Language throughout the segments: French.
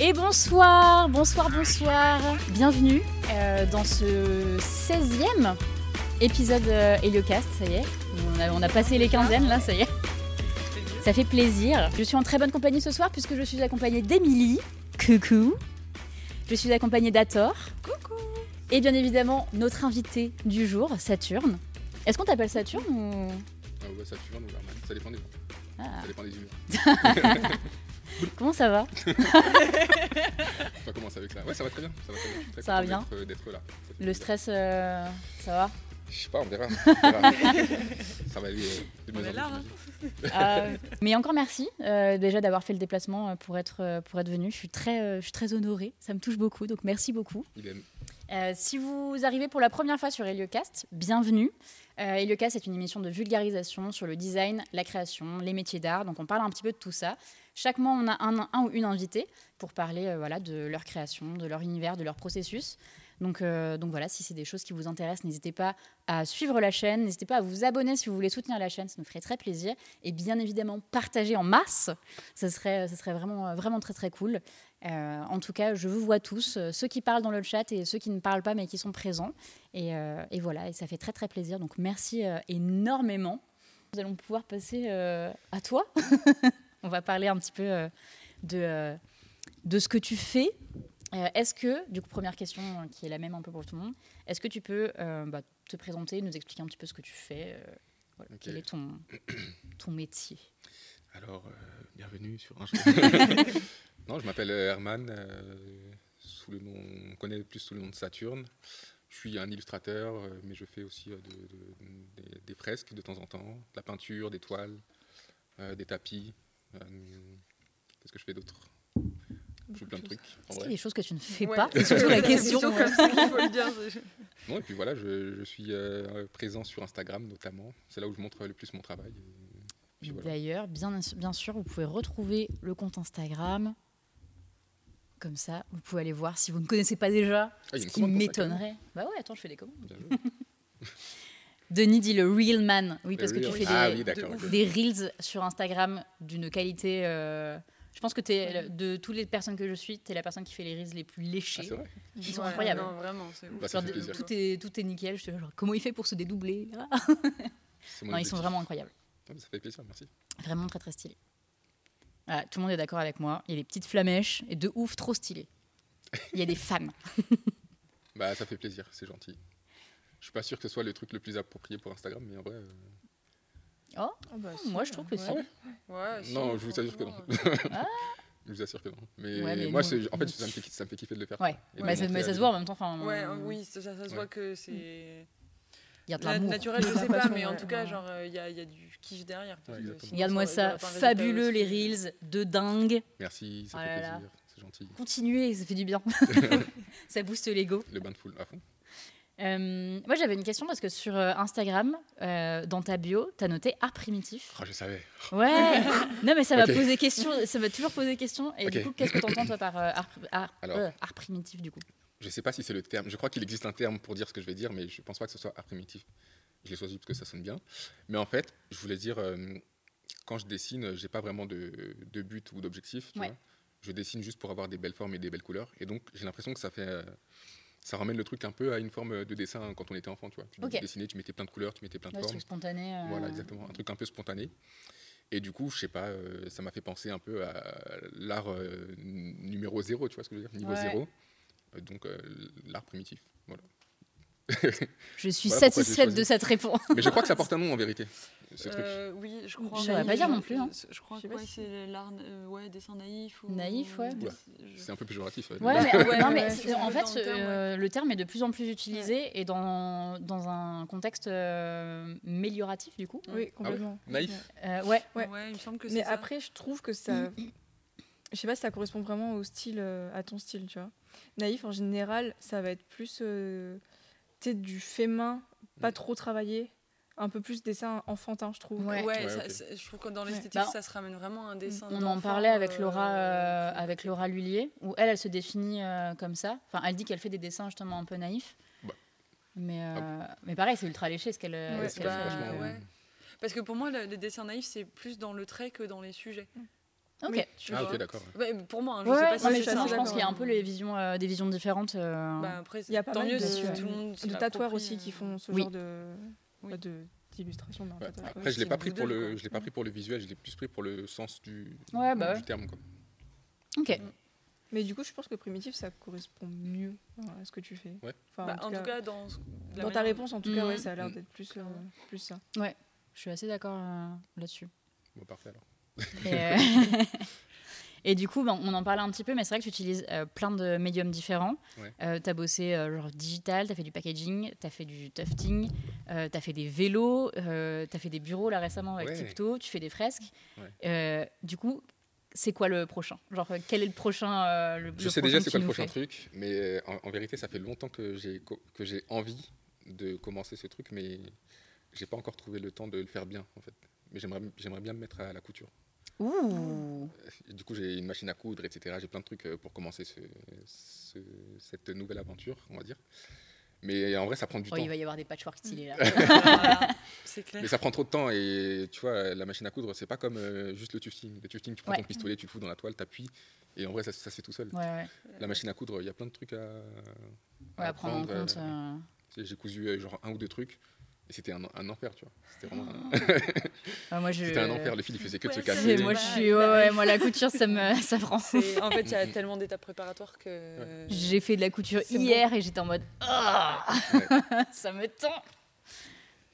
Et bonsoir, bonsoir, bonsoir. Bienvenue euh, dans ce 16e épisode euh, Heliocast, ça y est. On a, on a passé les quinzaines là, ça y est. Ça fait plaisir. Je suis en très bonne compagnie ce soir puisque je suis accompagnée d'Emilie. Coucou. Je suis accompagnée d'Ator. Coucou. Et bien évidemment, notre invité du jour, Saturne. Est-ce qu'on t'appelle Saturne ou... Ah ouais, Saturne ou Herman, ça dépend des gens. Ah. Ça dépend des humeurs. Comment ça va On va commencer avec ça. Ouais, ça va très bien. Ça va, très bien. Je suis très Ça va bien d'être- euh, là. Le stress, euh, ça va Je sais pas, on verra. On verra. ça va aller euh, de On est là, hein. Ah, Mais encore merci euh, déjà d'avoir fait le déplacement euh, pour être, euh, pour être venu. Je suis, très, euh, je suis très honorée. Ça me touche beaucoup, donc merci beaucoup. Il aime. Euh, si vous arrivez pour la première fois sur Heliocast, bienvenue. Euh, Heliocast est une émission de vulgarisation sur le design, la création, les métiers d'art. Donc on parle un petit peu de tout ça. Chaque mois, on a un, ou une invitée pour parler euh, voilà, de leur création, de leur univers, de leur processus. Donc, euh, donc voilà, si c'est des choses qui vous intéressent, n'hésitez pas à suivre la chaîne, n'hésitez pas à vous abonner si vous voulez soutenir la chaîne, ça nous ferait très plaisir. Et bien évidemment, partager en masse, ça serait, ça serait vraiment, vraiment très très cool. Euh, en tout cas, je vous vois tous, euh, ceux qui parlent dans le chat et ceux qui ne parlent pas mais qui sont présents. Et, euh, et voilà, et ça fait très très plaisir. Donc merci euh, énormément. Nous allons pouvoir passer euh, à toi. On va parler un petit peu euh, de, euh, de ce que tu fais. Euh, est-ce que, du coup, première question euh, qui est la même un peu pour tout le monde, est-ce que tu peux bah, te présenter, nous expliquer un petit peu ce que tu fais voilà. Quel est ton, ton métier? Alors, euh, bienvenue sur un Non, je m'appelle Herman. euh, sous le nom, on connaît plus sous le nom de Saturne. Je suis un illustrateur, euh, mais je fais aussi de- de- des, fresques de temps en temps, de la peinture, des toiles, des tapis. Euh, Qu'est-ce que je fais d'autre? Je fais plein de trucs. Est-ce qu'il y a des choses que tu ne fais Ouais. pas? C'est surtout la C'est question. comme ça qu'il faut le dire. Non, et puis voilà, je, je suis euh, présent sur Instagram notamment. C'est là où je montre le plus mon travail. voilà. D'ailleurs, bien, bien sûr, vous pouvez retrouver le compte Instagram. Comme ça, vous pouvez aller voir si vous ne connaissez pas déjà, Ah, ce qui m'étonnerait. Bah ouais, attends, je fais des commandes. Denis dit le real man. Oui, Le parce que tu fais Ah des, oui, de reels sur Instagram d'une qualité. euh, Je pense que es, de toutes les personnes que je suis, tu es la personne qui fait les reels les plus Ah, léchés. c'est vrai Ils sont Ouais, incroyables. Non, vraiment, c'est ouf. Bah, ça Genre, tout, est, tout est nickel. Je te genre, comment il fait pour se dédoubler Ah. Non, ils sont vraiment incroyables. Ah, ça fait plaisir, merci. Vraiment très très stylés. Voilà, tout le monde est d'accord avec moi. Il y a des petites flamèches et de ouf, trop stylés. Il y a des fans. Bah, ça fait plaisir, c'est gentil. Je suis pas sûr que ce soit le truc le plus approprié pour Instagram, mais en vrai. euh, Oh, Ah bah, moi je trouve que si. Ah ouais Ouais, si, non, je vous assure que non. franchement, je vous assure que non. Mais, Ouais, mais moi, nous- c'est- en fait, nous- ça me, fait, ça me fait kiffer de le faire. Ouais, quoi. Et de mais, ça, montrer mais à ça des se voit en même temps. Enfin, euh, euh, oui, ça, ça se Ouais. voit que c'est. Il y a de Na- l'amour. Naturel, je sais pas, mais en tout cas, ouais. genre, il y, a- y a du kiff derrière. parce Ouais, que exactement. sinon, Regarde-moi ça ça, aurait pas un résultat fabuleux les reels, de dingue. Merci, ça Oh fait là là. plaisir, c'est gentil. Continuez, ça fait du bien. ça booste l'ego. Le bain de foule à fond. Euh, moi j'avais une question parce que sur euh, Instagram, euh, dans ta bio, t'as noté art primitif. Oh, je savais. Ouais. non mais ça m'a Ok. posé question, ça toujours posé question. Et du coup, qu'est-ce que t'entends toi par euh, art, art- Alors. art primitif du coup? Je sais pas si c'est le terme. Je crois qu'il existe un terme pour dire ce que je vais dire, mais je pense pas que ce soit art primitif. Je l'ai choisi parce que ça sonne bien. Mais en fait, je voulais dire, quand je dessine, j'ai pas vraiment de, de but ou d'objectif. tu Ouais. Je dessine juste pour avoir des belles formes et des belles couleurs. Et donc, j'ai l'impression que ça fait. Ça ramène le truc un peu à une forme de dessin quand on était enfant, tu vois. Tu dessinais, tu mettais plein de couleurs, tu mettais plein de Ouais, formes. truc spontané. euh, Voilà, exactement. Un truc un peu spontané. Et du coup, je sais pas, euh, ça m'a fait penser un peu à l'art euh, numéro zéro, tu vois ce que je veux dire? Niveau Ouais. zéro. Donc, l'art primitif. Voilà. Je suis Voilà satisfaite de cette réponse. Mais je crois que ça porte un nom en vérité, ce truc. Euh, oui, je crois. Je saurais pas dire non plus, hein. Je, crois Je sais que si- c'est l'art, euh, ouais, dessin naïf ou. Naïf, ouais. C'est un peu péjoratif. Ouais, mais, Ouais, non, en fait, dans le terme, euh, le terme est de plus en plus utilisé et dans, dans un contexte euh, mélioratif du coup. Oui, complètement. Naïf. Euh, ouais. Ouais. Ouais, il me semble que c'est Mais ça. après, je trouve que ça. Je sais pas si ça correspond vraiment au style, euh, à ton style, tu vois. Naïf, en général, ça va être plus du fait main, pas Mm. trop travaillé, un peu plus dessin enfantin, je trouve. Ouais. Ouais, Ouais, ça- ok. c'est- je trouve que dans Ouais. l'esthétique, Bah, ça se ramène vraiment à un dessin. On en parlait avec euh, Laura, euh, avec Laura Lullier, où elle, elle se définit euh, comme ça. Enfin, elle dit qu'elle fait des dessins justement un peu naïfs. Bah. Mais, euh, mais pareil, c'est ultra léché ce qu'elle bah, fait. ouais. Parce que pour moi, le- les dessins naïfs, c'est plus dans le trait que dans les sujets. Ok. Oui. tu Ah, ok, d'accord. Ouais, pour moi, hein, je Ouais, sais ouais, pas si non, mais c'est je suis justement, ça. je pense qu'il y a un d'accord. peu les visions, euh, des visions différentes. euh. Bah, après, Il y a pas tant mal mieux de, si tout le monde de tatoueurs aussi euh. qui font ce Oui. genre de Oui. bah, de d'illustration Ouais. Après, je l'ai pas pris pour le, quoi. je l'ai pas pris pour le visuel, je l'ai plus pris pour le sens du, Ouais, bah du ouais. terme. Quoi. Ok. Mais du coup, je pense que primitif, ça correspond mieux à ce que tu fais. Ouais. Enfin, Bah, en tout cas, dans, ta réponse, en tout cas, ouais, ça a l'air Mhm. d'être plus, euh, plus ça. Je suis assez d'accord euh, là-dessus. Bon, parfait alors. Et, euh, et du coup, ben, on en parlait un petit peu, mais c'est vrai que tu utilises euh, plein de médiums différents. Ouais. tu as bossé euh, genre digital, tu as fait du packaging, tu as fait du tufting, tu as fait des vélos, tu as fait des bureaux là récemment avec Ouais. Tipto, tu fais des fresques. Ouais. Euh, du coup, c'est quoi le prochain? Genre, euh, quel est le prochain euh, le, Je le sais prochain déjà c'est quoi le prochain truc, mais euh, en, en vérité, ça fait longtemps que j'ai que j'ai envie de commencer ce truc, mais j'ai pas encore trouvé le temps de le faire bien en fait. Mais j'aimerais bien me mettre à la couture. Ouh Et du coup, j'ai une machine à coudre, etc. J'ai plein de trucs euh, pour commencer ce- ce- cette nouvelle aventure, on va dire. Mais en vrai, ça prend du Oh, temps. il va y avoir des patchwork stylés là. Voilà, c'est clair. Mais ça prend trop de temps et tu vois, la machine à coudre, c'est pas comme euh, juste le tufting. Le tufting, tu prends Ouais. ton pistolet, tu le fous dans la toile, t'appuies et en vrai, ça, ça se fait tout seul. ouais, ouais. La machine à coudre, il y a plein de trucs à, Ouais, à prendre en apprendre, compte. euh, euh. J'ai cousu euh, genre un ou deux trucs c'était un, un enfer, tu vois. C'était vraiment un, Ah, moi, je... c'était un enfer. Le fil, il faisait que de se. C'est- Moi, je suis. Ouais, moi, la couture, ça me ça prend. C'est- En fait, il y a tellement d'étapes préparatoires que. J'ai fait de la couture hier et j'étais en mode Ah Ouais. ça me tend.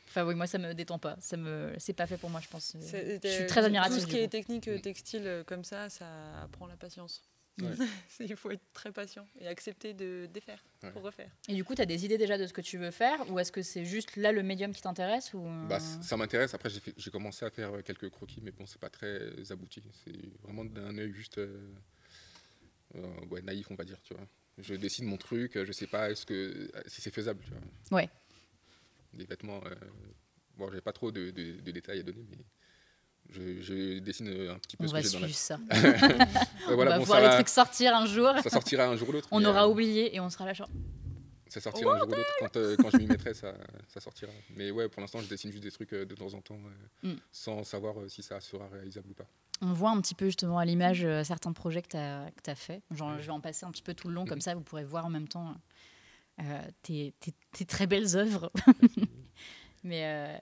Enfin oui, moi ça me détend pas. Ça me c'est pas fait pour moi, je pense. Je suis euh, très admirative, Tout ce qui est technique euh, textile euh, comme ça, ça apprend la patience. Ouais. Il faut être très patient et accepter de défaire Ouais. pour refaire. Et du coup, tu as des idées déjà de ce que tu veux faire ou est-ce que c'est juste là le médium qui t'intéresse ou euh, Bah, ça m'intéresse. Après, j'ai commencé à faire quelques croquis, mais bon, c'est pas très abouti. C'est vraiment d'un œil juste euh, euh, ouais, naïf, on va dire, tu vois. Je dessine mon truc, je sais pas est-ce que si c'est faisable, tu vois. Ouais. Des vêtements, euh, bon, j'ai pas trop de, de- de détails à donner, mais je, je dessine euh, un petit peu on ce va que j'ai dans la ça. Ouais, voilà, on va bon, voir ça, les va- trucs sortir un jour. ça sortira un jour ou l'autre. On aura euh, oublié et on sera là genre Ça sortira un jour ou l'autre. Quand, euh, quand je m'y mettrai, ça, ça sortira. Mais ouais, pour l'instant, je dessine juste des trucs euh, de temps en temps, Mm. sans savoir si ça sera réalisable ou pas. On voit un petit peu justement à l'image certains projets que tu as, fait. Genre, je vais en passer un petit peu tout le long, comme Mhm. ça vous pourrez voir en même temps tes, tes- tes très belles œuvres. mais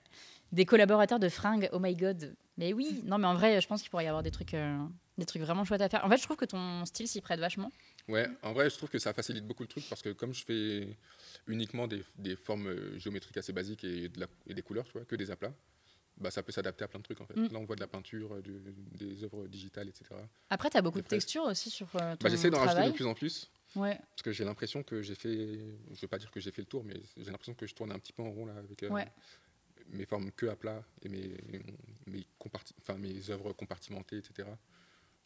des collaborateurs de fringues, oh my god. Mais oui, non, mais en vrai, je pense qu'il pourrait y avoir des trucs, euh, des trucs vraiment chouettes à faire. En fait, je trouve que ton style s'y prête vachement. Ouais, en vrai, je trouve que ça facilite beaucoup le truc parce que comme je fais uniquement des, des formes euh, géométriques assez basiques et, de la- et des couleurs, tu vois, que des aplats, bah, ça peut s'adapter à plein de trucs en fait. Mm. Là, on voit de la peinture, euh, du- des œuvres digitales, etc. Après, tu as beaucoup de textures aussi sur euh, ton Bah, J'essaie d'en rajouter de plus en plus Ouais. parce que j'ai l'impression que j'ai fait, je ne veux pas dire que j'ai fait le tour, mais j'ai l'impression que je tourne un petit peu en rond là avec euh, Ouais. Mes formes que à plat et mes, mes, œuvres compartimentées, etc.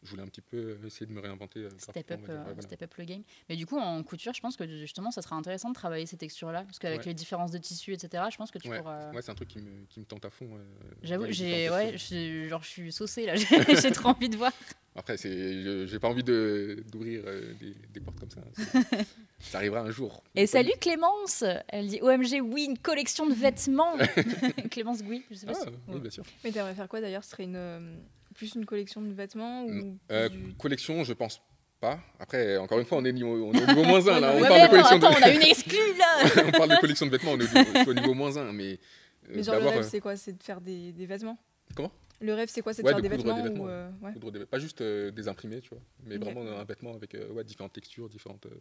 Je voulais un petit peu essayer de me réinventer. euh, Step up, dire. euh, Ouais, voilà. step up le game. Mais du coup, en couture, je pense que justement, ça sera intéressant de travailler ces textures-là. Parce qu'avec Ouais. les différences de tissus, etc., je pense que tu Ouais, pourras. ouais, c'est un truc qui me, qui me tente à fond. euh, J'avoue, j'ai, ouais, textures. je, suis- genre, je suis saucée là. J'ai trop envie de voir. Après, c'est, je- j'ai pas envie de, d'ouvrir euh, des, des portes comme ça. C'est- ça arrivera un jour. Et salut Clémence Elle dit OMG, oui, une collection de vêtements Clémence Gouy, je sais pas Ah, si. oui, bien sûr. Mais t'aimerais faire quoi d'ailleurs? Ce serait une, euh, plus une collection de vêtements ou Euh, du- collection, je pense pas. Après, encore une fois, on est, niveau, on est au niveau moins 1 là. On Ouais, parle de collection attends, de... on a une exclue là on parle de collection de vêtements, on est au niveau, au niveau moins 1. Mais, euh, Mais genre le rêve, euh, c'est quoi? C'est de faire des, des vêtements? Comment? Le rêve, c'est quoi? C'est de Ouais, faire de des vêtements, des ou euh, ouais. des- pas juste euh, des imprimés, tu vois, mais vraiment un vêtement avec euh, ouais, différentes textures, différentes euh,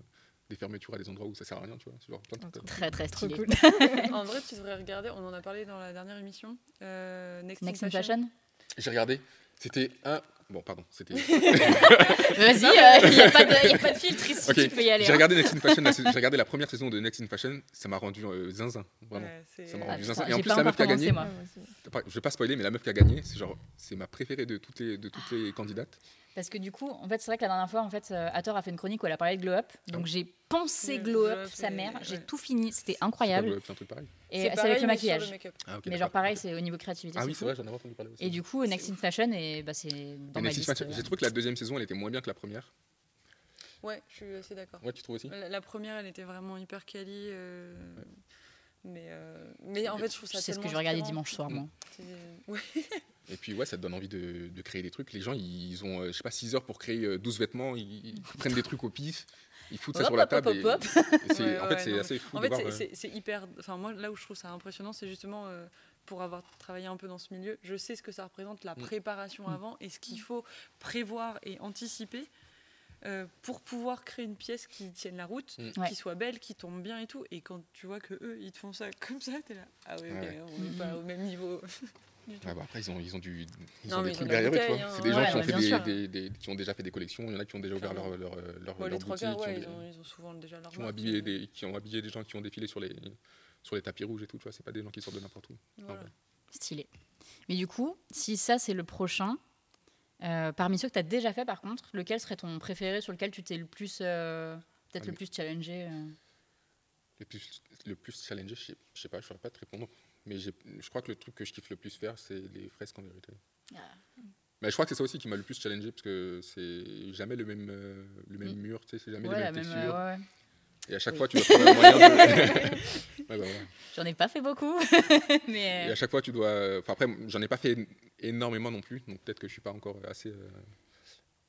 des fermetures à des endroits où ça sert à rien, tu vois. c'est Genre plein de trucs. Très très Trop stylé. cool. en vrai, tu devrais regarder, on en a parlé dans la dernière émission, euh, Next, Next in Fashion? J'ai regardé, c'était un. Bon, pardon, c'était. Vas-y, euh, il n'y a, pas de- y a pas de filtre ici, tu peux y aller. J'ai hein. regardé Next in Fashion, la regardé la première saison de Next in Fashion, ça m'a rendu euh, zinzin, vraiment. Ouais, Ça m'a Ah, rendu zinzin. Et en plus, la meuf qui a gagné, moi. Je vais pas spoiler, mais la meuf qui a gagné, c'est genre, c'est ma préférée de toutes les, de toutes les candidates. Parce que du coup, en fait, c'est vrai que la dernière fois, en fait, euh, Hathor a fait une chronique où elle a parlé de Glow Up. Donc j'ai pensé Glow Glow Up, sa mère. J'ai ouais. tout fini, c'était incroyable. le- c'est un truc pareil. Et c'est c'est avec le maquillage. Ah, Mais genre pareil, c'est au niveau créativité. Ah c'est oui, c'est vrai, j'en avais entendu parler aussi. Et du coup, Next in Fashion, et bah, c'est dans Et ma liste. Fashion, J'ai trouvé que la deuxième saison, elle était moins bien que la première. Ouais, je suis assez d'accord. Ouais, tu trouves aussi La, la première, elle était vraiment hyper quali. euh, Mais, euh, mais en fait, je trouve ça sais ce que je regardais dimanche soir, moi. C'est- ouais. Et puis ouais, ça te donne envie de, de créer des trucs. Les gens, ils ont, euh, je sais pas, 6 heures pour créer euh, 12 vêtements, ils, ils prennent des trucs au pif, ils foutent ça Hop, sur la hop, table. hop, et- hop, et c'est- Ouais, en ouais, fait, c'est non, assez fou En fait, c'est- euh, c'est hyper. Enfin, moi, là où je trouve ça impressionnant, c'est justement euh, pour avoir travaillé un peu dans ce milieu, je sais ce que ça représente, la Mm. préparation Mm. avant et ce qu'il faut prévoir et anticiper euh, pour pouvoir créer une pièce qui tienne la route, Mm. Ouais. qui soit belle, qui tombe bien et tout. Et quand tu vois que eux, ils te font ça comme ça, t'es là. Ah oui, Ouais. on n'est pas au même niveau. Du tout. Ouais, bah après, ils ont, ils ont, du, ils Non, ont des trucs derrière eux, hein. C'est des gens Ouais, qui, ont ouais, fait bien des, sûr. des- des- qui ont déjà fait des collections, il y en a qui ont déjà ouvert leur, leur, leur, leur Bon, les boutique, qui, ont ils, ont, ils ont souvent déjà leur qui ont habillé des, qui ont habillé des gens qui ont défilé sur les, sur les tapis rouges et tout, tu vois. C'est pas des gens qui sortent de n'importe où. voilà. ouais. Stylé. Mais du coup, si ça c'est le prochain, euh, parmi ceux que tu as déjà fait par contre, lequel serait ton préféré sur lequel tu t'es le plus, euh, peut-être Ah, le plus challengé euh Le plus, le plus challengé, je sais, je sais pas, je saurais pas te répondre. Mais je crois que le truc que je kiffe le plus faire, c'est les fresques en vérité. Ah. Mais je crois que c'est ça aussi qui m'a le plus challengé parce que c'est jamais le même, euh, le même Mm. mur, tu sais, c'est jamais Ouais, les mêmes même, textures. euh, ouais, ouais. Et à chaque fois, tu dois trouver un moyen de. Bah. J'en ai pas fait beaucoup, mais Et à chaque fois, tu dois. Enfin, après, j'en ai pas fait énormément non plus, donc peut-être que je suis pas encore assez. euh,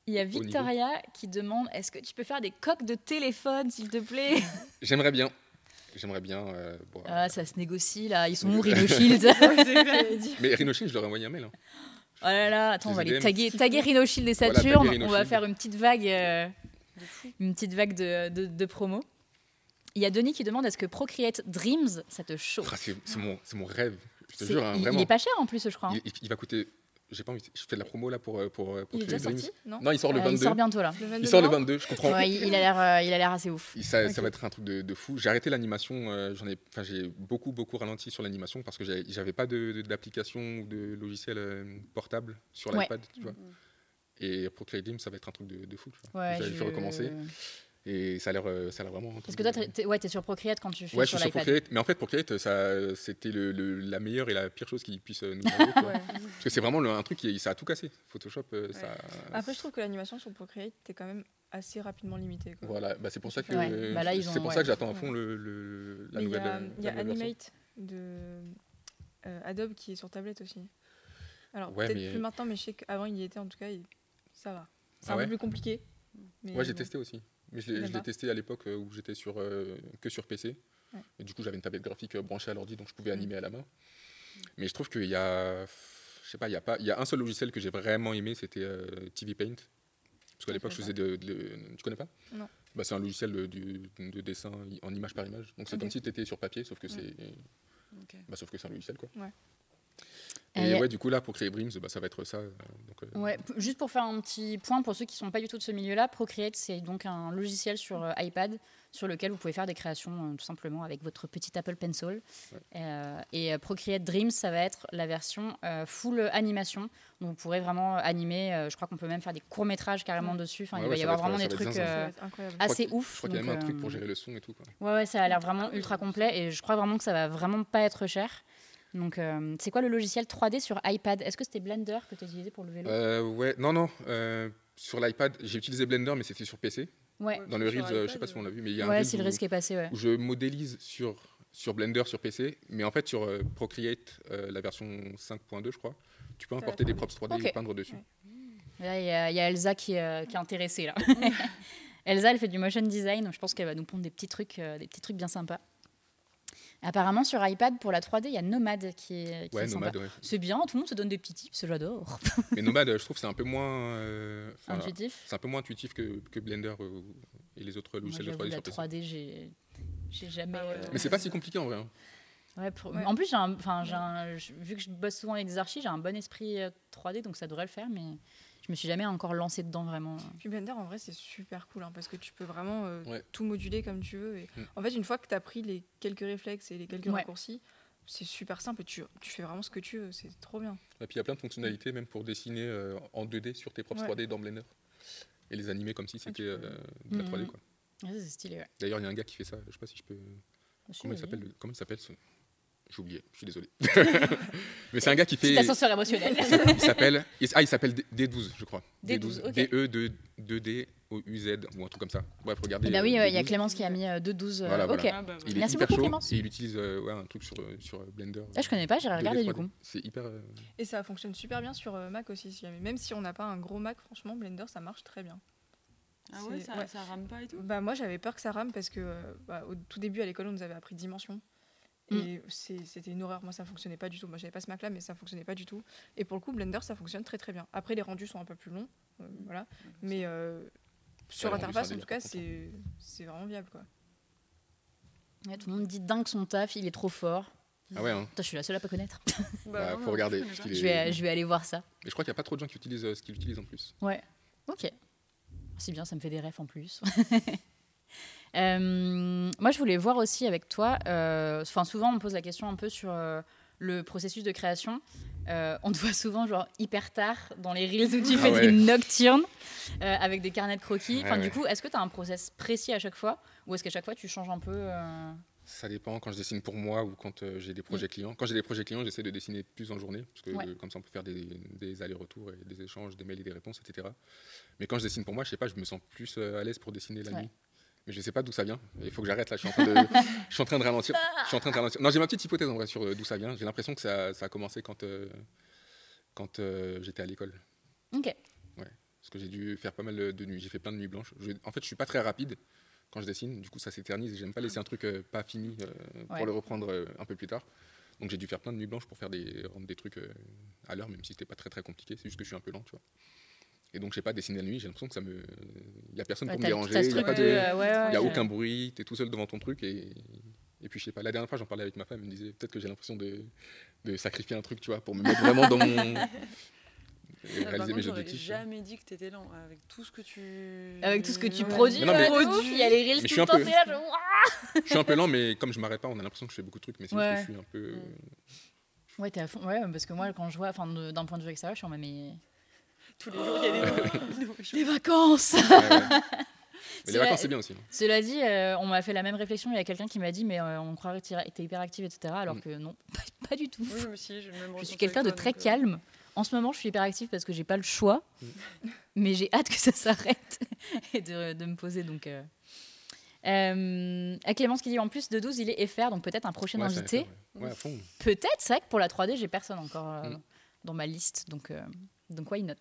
il y a. Victoria qui demande est-ce que tu peux faire des coques de téléphone s'il te plaît? J'aimerais bien. J'aimerais bien. euh, bon, Ah, ça se négocie là, ils sont où Rhino Shield Mais Rhinoshield, je leur ai envoyé un mail. hein. Oh là là, attends, on va les taguer, taguer Rhino Shield et Saturne. on va faire une petite vague, euh, une petite vague de, de, de promo. Il y a Denis qui demande est-ce que Procreate Dreams, ça te chauffe? Ah, c'est mon, c'est mon rêve. Je te jure, hein, il, il vraiment. est pas cher en plus, je crois. hein. Il va coûter. J'ai pas envie. Je fais de la promo là pour, euh, pour, euh, pour Il est déjà sorti Non Non, il sort le Euh, 22. il sort bientôt là. Le 22 Il sort le novembre 22, je comprends. Ouais, il, a l'air, euh, il a l'air assez ouf. Il- ça, va être un truc de, de fou. J'ai arrêté l'animation. euh, j'en ai, enfin, j'ai beaucoup beaucoup ralenti sur l'animation parce que j'avais pas de- de- d'application ou de logiciel euh, portable sur Ouais. l'iPad, tu vois. Et Procreate Dream, ça va être un truc de, de fou. Tu vois. Ouais, J'avais je- dû recommencer et ça a l'air, euh, ça a l'air vraiment. Parce que toi, t'es, t'es- ouais, t'es sur Procreate quand tu fais Ouais, je sur suis sur. Procreate, mais en fait Procreate, ça, c'était le, le- la meilleure et la pire chose qui puisse euh, nous arriver. Ouais. Parce que c'est vraiment le- un truc qui ça a tout cassé. Photoshop, euh, ça. Après, je trouve que l'animation sur Procreate, t'es quand même assez rapidement limité. quoi. Voilà, bah, c'est pour ça que Ouais, bah là, ils c'est pour ouais. ça que j'attends à fond le, le- la Mais il y nouvelle. a, euh, il y a. Animate de euh, Adobe qui est sur tablette aussi. Alors, Ouais, peut-être mais- plus maintenant, mais je sais qu'avant il y était en tout cas, il- ça va. C'est Ah un ouais peu plus compliqué. mais Ouais, j'ai bon. testé aussi. Mais je l'ai- testé à l'époque euh, où j'étais sur, euh, que sur PC. Ouais. Et du coup, j'avais une tablette graphique euh, branchée à l'ordi, donc je pouvais Mm. animer à la main. Mais je trouve qu'il y a. Je sais pas, il y a, pas, il y a un seul logiciel que j'ai vraiment aimé, c'était euh, TV Paint. Parce qu'à l'époque, je faisais de, de- Tu connais pas? Non. bah, C'est un logiciel de, dessin en image par image. Donc c'est comme si tu étais sur papier, sauf que Ouais. c'est bah, sauf que c'est un logiciel. Quoi. Ouais. Et, Et- ouais, du coup, là, pour créer Brims, bah, ça va être ça. euh, donc, euh, Ouais, juste pour faire un petit point pour ceux qui sont pas du tout de ce milieu-là, Procreate c'est donc un logiciel sur euh, iPad sur lequel vous pouvez faire des créations euh, tout simplement avec votre petit Apple Pencil. Euh, et Procreate Dreams, ça va être la version euh, full animation. Donc vous pourrez vraiment animer. euh, je crois qu'on peut même faire des courts métrages carrément Ouais. dessus. Enfin, Ouais, il va ouais, y avoir vraiment des trucs euh, assez ouf. Je crois qu'il y a même un truc pour gérer le son et tout. Quoi. Ouais, ouais, ça a l'air Ah vraiment ultra complet et je crois vraiment que ça va vraiment pas être cher. Donc, euh, c'est quoi le logiciel 3D sur iPad? Est-ce que c'était Blender que tu as utilisé pour le vélo? Euh, ouais, non, non. euh, sur l'iPad, j'ai utilisé Blender, mais c'était sur PC. Ouais, Dans le Reels, euh, je sais pas si on l'a vu, mais il y a un ouais Reels si le où- risque est passé, ouais. où je modélise sur, sur Blender sur PC, mais en fait sur euh, Procreate, euh, la version 5.2 je crois, tu peux importer des props 3D Ok. et peindre dessus. Ouais. Il y, a- il y a Elsa qui, est, euh, qui est intéressée là. Elsa, elle fait du motion design. Je pense qu'elle va nous pondre des petits trucs, euh, des petits trucs bien sympas. Apparemment, sur iPad, pour la 3D, il y a Nomad qui est, qui Ouais, est sympa. Nomad, ouais. C'est bien, tout le monde se donne des petits tips, j'adore. mais Nomad, je trouve que c'est un peu moins, euh, Intuitif. c'est un peu moins intuitif que, que Blender euh, et les autres Moi, logiciels de j'avoue, 3D la sur PC. 3D, j'ai jamais. Ah ouais. euh, Mais c'est pas si compliqué en vrai. hein. Ouais, pour- Ouais. En plus, un, enfin, un- vu que je bosse souvent avec des archis, j'ai un bon esprit euh, 3D, donc ça devrait le faire, mais je me suis jamais encore lancé dedans vraiment. Puis Blender, en vrai, c'est super cool hein, parce que tu peux vraiment euh, Ouais. tout moduler comme tu veux. Et Mm. En fait, une fois que tu as pris les quelques réflexes et les quelques Ouais. raccourcis, c'est super simple et tu, tu fais vraiment ce que tu veux. C'est trop bien. Et puis il y a plein de fonctionnalités même pour dessiner euh, en 2D sur tes props Ouais. 3D dans Blender et les animer comme si tu c'était euh, de la 3D Mhm. quoi. Ouais, c'est stylé, ouais. D'ailleurs, il y a un gars qui fait ça, je sais pas si je peux comment il s'appelle le- comment il s'appelle ce j'ai oublié, je suis désolé. mais c'est un gars qui fait Petit ascenseur émotionnel. Il s'appelle, ah, il s'appelle D- D12, je crois. D12, ok. D-E, 2D, O-U-Z ou un truc comme ça. Bref, regardez. Ben oui, euh, euh, il y a D12. Clémence qui a mis euh, 2-12. euh, Voilà, ok. voilà. Ah, bah, Il est Merci hyper beaucoup, chaud Clémence. et il utilise euh, ouais, un truc sur, sur Blender. Ah, je connais pas, j'irai de regarder du 3D. coup. C'est hyper. euh, Et ça fonctionne super bien sur Mac aussi. si jamais. Même si on n'a pas un gros Mac, franchement, Blender, ça marche très bien. Ah ouais, C'est- ça, ouais. ça rame pas et tout Bah, moi, j'avais peur que ça rame parce que euh, bah, au tout début, à l'école, on nous avait appris Dimension. Mm. Et c'était une horreur. Moi, ça fonctionnait pas du tout. Moi, j'avais pas ce Mac-là, mais ça fonctionnait pas du tout. Et pour le coup, Blender, ça fonctionne très très bien. Après, les rendus sont un peu plus longs. euh, voilà. Mais euh, sur l'interface, en tout cas, c'est c'est vraiment viable. Quoi. Ouais, tout le monde dit dingue son taf, il est trop fort. Ah ouais, hein. Putain, je suis la seule à pas connaître. Bah, non, faut regarder, je parce est- vais, je vais aller voir ça. Mais je crois qu'il n'y a pas trop de gens qui utilisent euh, ce qu'il utilise en plus. Ouais. Ok. C'est bien, ça me fait des refs en plus. Euh, moi, je voulais voir aussi avec toi. euh, Enfin, souvent, on me pose la question un peu sur euh, le processus de création. On te voit souvent genre hyper tard dans les reels où tu Ah fais ouais. des nocturnes avec des carnets de croquis. Ouais, Enfin, du coup, est-ce que tu as un process précis à chaque fois? Ou est-ce qu'à chaque fois tu changes un peu Ça dépend quand je dessine pour moi ou quand euh, j'ai des projets clients. Quand j'ai des projets clients, j'essaie de dessiner plus en journée, parce que Ouais. euh, comme ça on peut faire des, des allers-retours et des échanges, des mails et des réponses, etc. Mais quand je dessine pour moi, je sais pas, je me sens plus euh, à l'aise pour dessiner la Ouais. nuit. Mais je sais pas d'où ça vient. Il faut que j'arrête là. Je suis en train de, je suis en train de ralentir. Je suis en train de ralentir. Non, j'ai ma petite hypothèse en vrai sur euh, d'où ça vient. J'ai l'impression que ça, ça a commencé quand, euh, quand euh, j'étais à l'école. Ok. Parce que j'ai dû faire pas mal de nuits. J'ai fait plein de nuits blanches. Je- en fait, je suis pas très rapide quand je dessine. Du coup, ça s'éternise. J'aime pas laisser un truc euh, pas fini Ouais. pour le reprendre un peu plus tard. Donc, j'ai dû faire plein de nuits blanches pour faire des, rendre des trucs à l'heure, même si c'était pas très très compliqué. C'est juste que je suis un peu lent, tu vois. Et donc, j'ai pas dessiné la nuit. J'ai l'impression que ça me. Il y a personne pour me déranger. Il y a truc pas de, euh, ouais, ouais, Il y a aucun bruit, tu es tout seul devant ton truc et, et puis je sais pas. La dernière fois, j'en parlais avec ma femme, elle me disait peut-être que j'ai l'impression de, de sacrifier un truc, tu vois, pour me mettre vraiment dans mon. et Ah, réaliser contre, mes objectifs. jamais dit que t'étais lent avec tout ce que tu. Avec tout ce que tu Ouais. produis, euh, il y a les reels Mais je tout suis le un temps. peu- là, Je suis un peu lent, mais comme je m'arrête pas, on a l'impression que je fais beaucoup de trucs, mais c'est Ouais. que je suis un peu. Ouais, t'es à fond. Ouais, parce que moi, quand je vois, enfin, d'un point de vue extérieur, je suis en mode, mais. Tous les jours, il y a des. Les vacances Ouais, ouais. Mais les vacances, c'est bien aussi. hein. Cela dit, euh, on m'a fait la même réflexion. Il y a quelqu'un qui m'a dit, mais euh, on croirait que t'es t'es hyper active, etc. Alors Mm. que non, pas, pas du tout. Oui, mais si, j'ai le même Je suis quelqu'un de très donc, euh, calme. En ce moment, je suis hyper active parce que j'ai pas le choix. Mm. Mais j'ai hâte que ça s'arrête et de, de me poser. Donc, euh. Euh, à Clémence qui dit en plus de 12, il est FR, donc peut-être un prochain Ouais, invité. ouais. Ouais, à fond. Peut-être, c'est vrai que pour la 3D, j'ai personne encore euh, Mm. dans ma liste, donc, euh, donc why not?